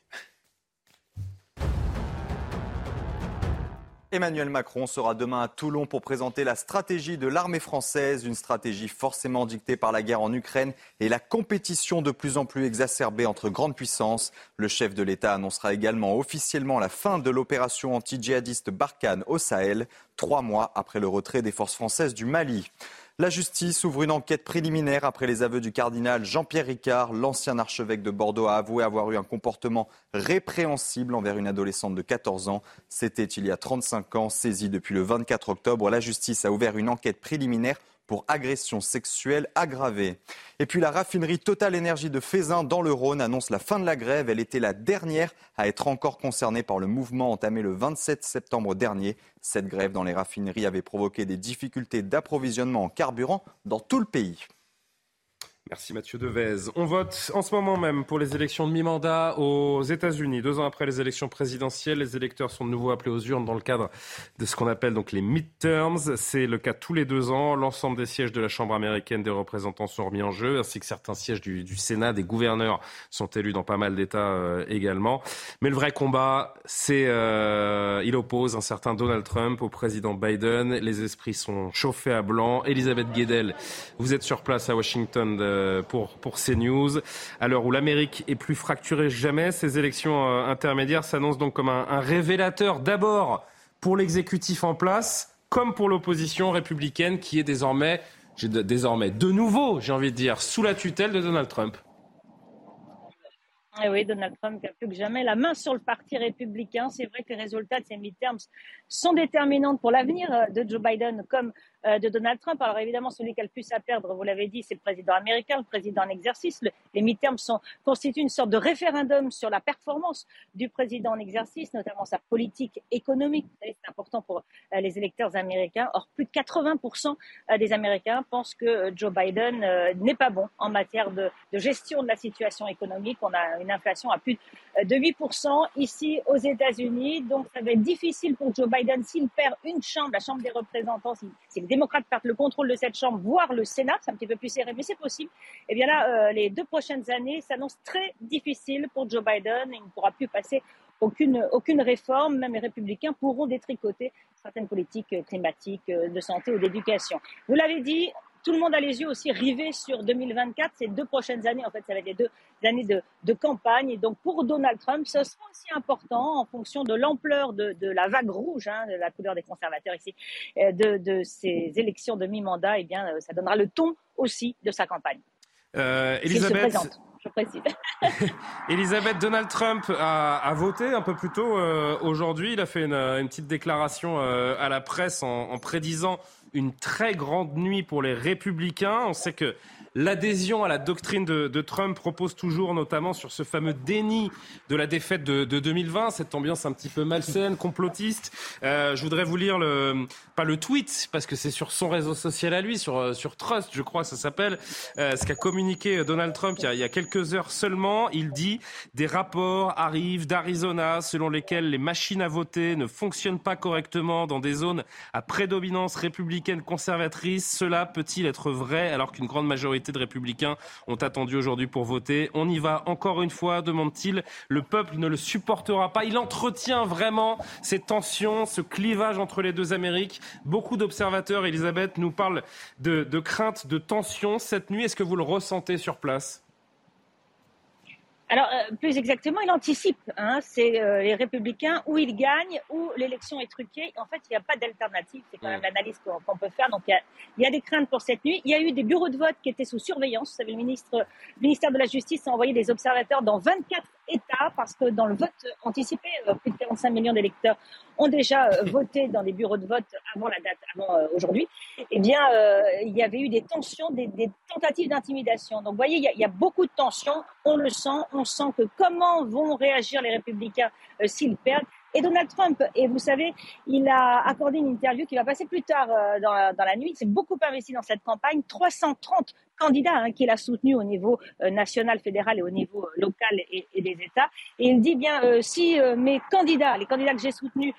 Emmanuel Macron sera demain à Toulon pour présenter la stratégie de l'armée française, une stratégie forcément dictée par la guerre en Ukraine et la compétition de plus en plus exacerbée entre grandes puissances. Le chef de l'État annoncera également officiellement la fin de l'opération anti-djihadiste Barkhane au Sahel, trois mois après le retrait des forces françaises du Mali. La justice ouvre une enquête préliminaire après les aveux du cardinal Jean-Pierre Ricard. L'ancien archevêque de Bordeaux a avoué avoir eu un comportement répréhensible envers une adolescente de 14 ans. C'était il y a 35 ans. Saisi depuis le 24 octobre, la justice a ouvert une enquête préliminaire pour agression sexuelle aggravée. Et puis la raffinerie Total Énergie de Fézin dans le Rhône annonce la fin de la grève. Elle était la dernière à être encore concernée par le mouvement entamé le 27 septembre dernier. Cette grève dans les raffineries avait provoqué des difficultés d'approvisionnement en carburant dans tout le pays. Merci Mathieu Devez. On vote en ce moment même pour les élections de mi-mandat aux États-Unis. Deux ans après les élections présidentielles, les électeurs sont de nouveau appelés aux urnes dans le cadre de ce qu'on appelle donc les midterms. C'est le cas tous les deux ans. L'ensemble des sièges de la Chambre américaine des représentants sont remis en jeu, ainsi que certains sièges du, Sénat. Des gouverneurs sont élus dans pas mal d'États euh, également. Mais le vrai combat, c'est euh, il oppose un certain Donald Trump au président Biden. Les esprits sont chauffés à blanc. Elisabeth Guedel, vous êtes sur place à Washington euh, pour, pour CNews. À l'heure où l'Amérique est plus fracturée jamais, ces élections euh, intermédiaires s'annoncent donc comme un, révélateur d'abord pour l'exécutif en place, comme pour l'opposition républicaine qui est désormais, désormais de nouveau, j'ai envie de dire, sous la tutelle de Donald Trump. Eh oui, Donald Trump a plus que jamais la main sur le parti républicain. C'est vrai que les résultats de ces midterms sont déterminants pour l'avenir euh, de Joe Biden comme euh, de Donald Trump. Alors évidemment, celui qui a le plus à perdre, vous l'avez dit, c'est le président américain, le président en exercice. Le- les midterms sont, constituent une sorte de référendum sur la performance du président en exercice, notamment sa politique économique. C'est important pour euh, les électeurs américains. Or, plus de 80% euh, des Américains pensent que euh, Joe Biden euh, n'est pas bon en matière de, gestion de la situation économique. On a une inflation à plus euh, de 8% ici aux États-Unis. Donc, ça va être difficile pour Joe Biden s'il perd une chambre, la Chambre des représentants, démocrates perdent le contrôle de cette chambre, voire le Sénat, c'est un petit peu plus serré, mais c'est possible. Et bien là, euh, les deux prochaines années s'annoncent très difficiles pour Joe Biden. Il ne pourra plus passer aucune, aucune réforme. Même les républicains pourront détricoter certaines politiques climatiques, euh, de santé ou d'éducation. Vous l'avez dit, tout le monde a les yeux aussi rivés sur 2024. Ces deux prochaines années, en fait, ça va être les deux années de, de campagne. Et donc, pour Donald Trump, ce sera aussi important en fonction de l'ampleur de, de la vague rouge, hein, de la couleur des conservateurs ici, euh, de, de ces élections de mi-mandat. Eh bien, euh, ça donnera le ton aussi de sa campagne. Euh, Elisabeth, je précise. Elisabeth, Donald Trump a, a voté un peu plus tôt euh, aujourd'hui. Il a fait une, une petite déclaration euh, à la presse en, en prédisant une très grande nuit pour les républicains. On sait que l'adhésion à la doctrine de, de, Trump propose toujours notamment sur ce fameux déni de la défaite de, de 2020, cette ambiance un petit peu malsaine, complotiste. Euh, je voudrais vous lire le, pas le tweet, parce que c'est sur son réseau social à lui, sur, sur Trust, je crois ça s'appelle, euh, ce qu'a communiqué Donald Trump il y, a, il y a quelques heures seulement. Il dit des rapports arrivent d'Arizona selon lesquels les machines à voter ne fonctionnent pas correctement dans des zones à prédominance républicaine conservatrice. Cela peut-il être vrai alors qu'une grande majorité de républicains ont attendu aujourd'hui pour voter On y va encore une fois, demande-t-il. Le peuple ne le supportera pas. Il entretient vraiment ces tensions, ce clivage entre les deux Amériques. Beaucoup d'observateurs, Elisabeth, nous parlent de, de crainte, de tension cette nuit. Est-ce que vous le ressentez sur place? Alors, euh, plus exactement, il anticipe. Hein, c'est euh, les républicains où ils gagnent, où l'élection est truquée. En fait, il n'y a pas d'alternative. C'est quand même l'analyse qu'on peut faire. Donc, il y, y, a, des craintes pour cette nuit. Il y a eu des bureaux de vote qui étaient sous surveillance. Vous savez, le, ministre, le ministère de la Justice a envoyé des observateurs dans 24 États parce que dans le vote anticipé, euh, plus de 45 millions d'électeurs ont déjà euh, voté dans des bureaux de vote avant la date, avant euh, aujourd'hui. Eh bien, il y avait eu des tensions, des, des tentatives d'intimidation. Donc, vous voyez, il y, a, il y, a, beaucoup de tensions. On le sent. On sent que comment vont réagir les républicains s'ils perdent. Et Donald Trump, et vous savez, il a accordé une interview qui va passer plus tard euh, dans, la, dans, la, nuit. Il s'est beaucoup investi dans cette campagne. 330 candidats hein, qu'il a soutenus au niveau euh, national, fédéral et au niveau euh, local et, et, des États. Et il dit bien, euh, si euh, mes candidats, les candidats que j'ai soutenus,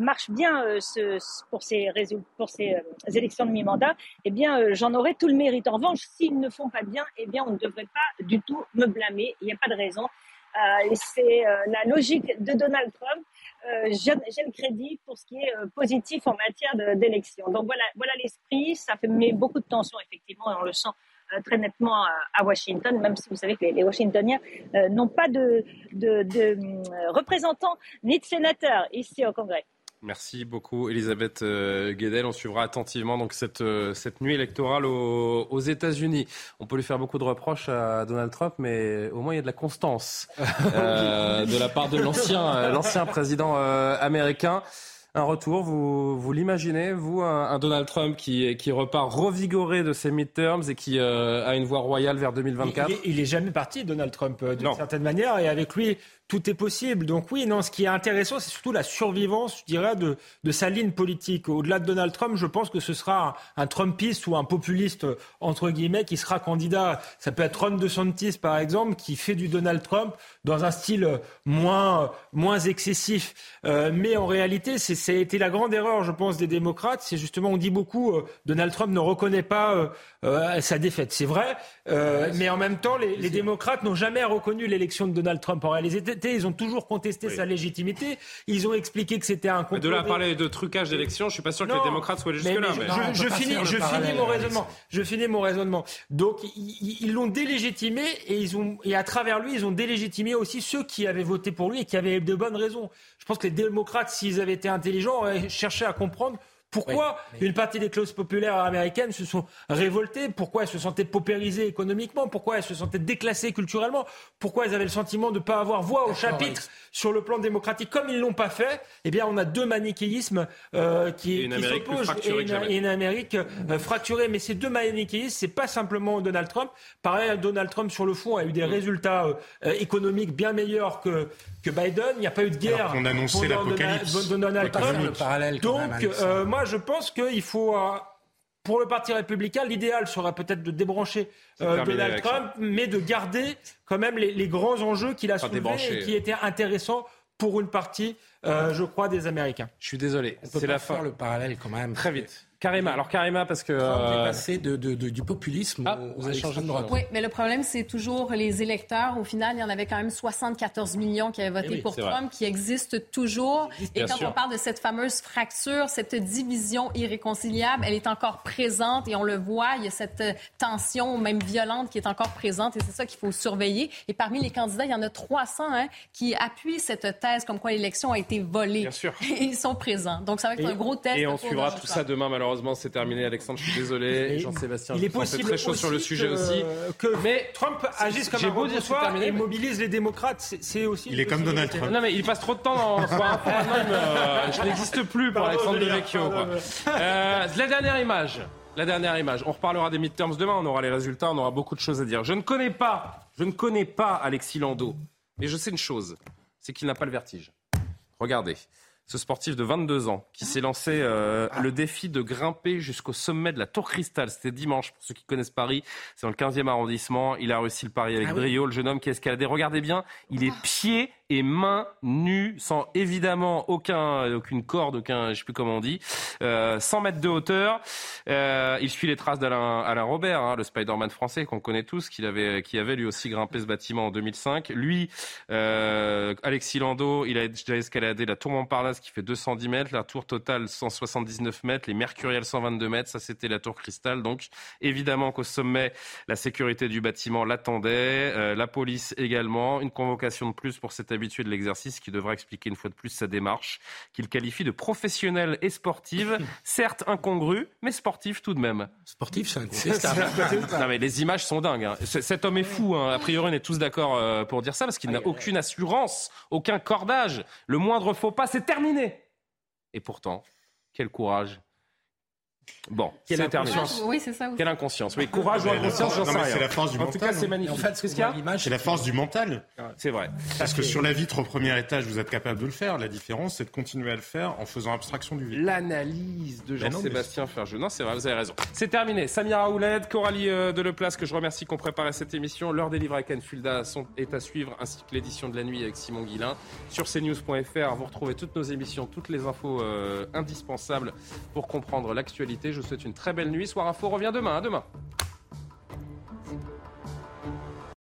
marchent bien ce, pour ces, pour ces élections de mi-mandat, eh bien, j'en aurai tout le mérite. En revanche, s'ils ne font pas bien, eh bien, on ne devrait pas du tout me blâmer. Il n'y a pas de raison. c'est la logique de Donald Trump j'ai le crédit pour ce qui est euh, positif en matière d'élection. Donc voilà, voilà l'esprit. Ça fait met beaucoup de tension effectivement, et on le sent euh, très nettement à, Washington, même si vous savez que les, Washingtoniens euh, n'ont pas de représentants ni de sénateurs ici au Congrès. Merci beaucoup, Elisabeth euh, Guedel. On suivra attentivement donc cette, euh, cette nuit électorale aux, aux États-Unis. On peut lui faire beaucoup de reproches à Donald Trump, mais au moins il y a de la constance euh, de la part de l'ancien, l'ancien président américain. Un retour, vous, vous l'imaginez, vous, un, un, Donald Trump qui, qui repart revigoré de ses midterms et qui a une voie royale vers 2024 Il, il, il est jamais parti, Donald Trump, d'une certaine manière, et avec lui, tout est possible. Donc oui, non, ce qui est intéressant, c'est surtout la survivance, je dirais, de, de sa ligne politique. Au-delà de Donald Trump, je pense que ce sera un, un, Trumpiste ou un populiste, entre guillemets, qui sera candidat. Ça peut être Ron DeSantis, par exemple, qui fait du Donald Trump dans un style moins, moins excessif. Euh, mais en réalité, c'est, ça a été la grande erreur, je pense, des démocrates. C'est justement, on dit beaucoup, euh, Donald Trump ne reconnaît pas euh, sa défaite. C'est vrai, mais en même temps, les, les démocrates n'ont jamais reconnu l'élection de Donald Trump. En réalité, ils ont toujours contesté oui. sa légitimité. Ils ont expliqué que c'était un complot. De là à parler de trucage d'élection, je suis pas sûr non, que les démocrates soient jusque-là. Mais, mais, mais, je, je, finis, je finis mon raisonnement. Je finis mon raisonnement. Donc, ils l'ont délégitimé et ils ont, et à travers lui, ils ont délégitimé aussi ceux qui avaient voté pour lui et qui avaient de bonnes raisons. Je pense que les démocrates, s'ils avaient été intelligents, auraient cherché à comprendre pourquoi oui, mais... une partie des clauses populaires américaines se sont révoltées? Pourquoi elles se sentaient paupérisées économiquement? Pourquoi elles se sentaient déclassées culturellement? Pourquoi elles avaient le sentiment de ne pas avoir voix au chapitre sur le plan démocratique? Comme ils ne l'ont pas fait, eh bien, on a deux manichéismes euh, qui, qui s'opposent et, et, une Amérique euh, fracturée. Mais ces deux manichéismes, c'est pas simplement Donald Trump. Pareil, Donald Trump, sur le fond, a eu des résultats euh, économiques bien meilleurs que, que Biden. Il n'y a pas eu de guerre. On annonçait l'apocalypse. Donald Trump. Donc, euh, moi, je pense qu'il faut. Euh, pour le Parti républicain, l'idéal serait peut-être de débrancher euh, Donald Trump, mais de garder quand même les, les grands enjeux qu'il a soulevés et qui étaient intéressants pour une partie, euh, je crois, des Américains. Je suis désolé, c'est la fin. le parallèle quand même. Très vite. Karima, alors Karima, parce que... Euh... passé de, de, de, du populisme ah, aux échanges de droite. Oui, mais le problème, c'est toujours les électeurs. Au final, il y en avait quand même 74 millions qui avaient voté oui, pour Trump, vrai. qui existent toujours. Et quand sûr. on parle de cette fameuse fracture, cette division irréconciliable, elle est encore présente et on le voit, il y a cette tension, même violente, qui est encore présente et c'est ça qu'il faut surveiller. Et parmi les candidats, il y en a 300 hein, qui appuient cette thèse comme quoi l'élection a été volée. Bien sûr. Et ils sont présents. Donc ça va être et, un gros test. Et on suivra tout ça demain, malheureusement malheureusement, c'est terminé. Alexandre, je suis désolé. Jean-Sébastien, il est possible très chaud sur le sujet que, aussi. Que mais Trump agisse comme un beau dire soir et mobilise les démocrates. C'est aussi. Il est comme Donald Trump. Non, mais il passe trop de temps dans info. je n'existe plus pour Alexandre Devecchio. Euh, la dernière image. la dernière image. On reparlera des midterms demain, on aura les résultats, on aura beaucoup de choses à dire. Je ne connais pas, je ne connais pas Alexis Lando, mais je sais une chose, c'est qu'il n'a pas le vertige. Regardez ce sportif de 22 ans qui s'est lancé euh, le défi de grimper jusqu'au sommet de la Tour Cristal. C'était dimanche, pour ceux qui connaissent Paris. C'est dans le 15e arrondissement. Il a réussi le pari avec Ah oui. brio. Le jeune homme qui a escaladé. Regardez bien, il est pieds et mains nus, sans évidemment aucun, aucune corde, aucun, je sais plus comment on dit, euh, 100 mètres de hauteur. Euh, il suit les traces d'Alain Alain Robert, hein, le Spider-Man français qu'on connaît tous, qui avait, qui avait lui aussi grimpé ce bâtiment en 2005. Lui, euh, Alexis Lando, il a déjà escaladé la tour Montparnasse qui fait 210 mètres, la tour totale 179 mètres, les Mercuriales 122 mètres, ça c'était la tour Cristal. Donc évidemment qu'au sommet, la sécurité du bâtiment l'attendait, euh, la police également, une convocation de plus pour cet habitué de l'exercice qui devra expliquer une fois de plus sa démarche, qu'il qualifie de professionnelle et sportive, certes incongrue, mais sportive tout de même. Sportif, c'est incontestable. non mais les images sont dingues. hein. Cet homme est fou. hein. A priori, on est tous d'accord euh, pour dire ça parce qu'il n'a aucune assurance, aucun cordage. Le moindre faux pas, c'est terminé. Et pourtant, quel courage. Bon, Quelle c'est terminé. inconscience. Oui, c'est ça aussi. Quelle inconscience. Oui, courage ou Mais inconscience, j'en sais mais rien. c'est la force du en tout mental, cas, c'est hein. magnifique. En fait, Qu'est-ce qu'il y a C'est la force du mental. C'est vrai. Parce que sur la vitre au premier étage, vous êtes capable de le faire. La différence, c'est de continuer à le faire en faisant abstraction du vide. L'analyse de Ben mais Jean-Sébastien Ferjeux. Non, c'est vrai, vous avez raison. C'est terminé. Samira Ouled, Coralie euh, Deleplace, que je remercie qu'on préparait cette émission. L'heure des livres avec Anne Fulda sont, est à suivre, ainsi que l'édition de la nuit avec Simon Guillain. Sur cnews.fr, vous retrouvez toutes nos émissions, toutes les infos euh, indispensables pour comprendre l'actualité. Je vous souhaite une très belle nuit. Soir Info revient demain. À demain.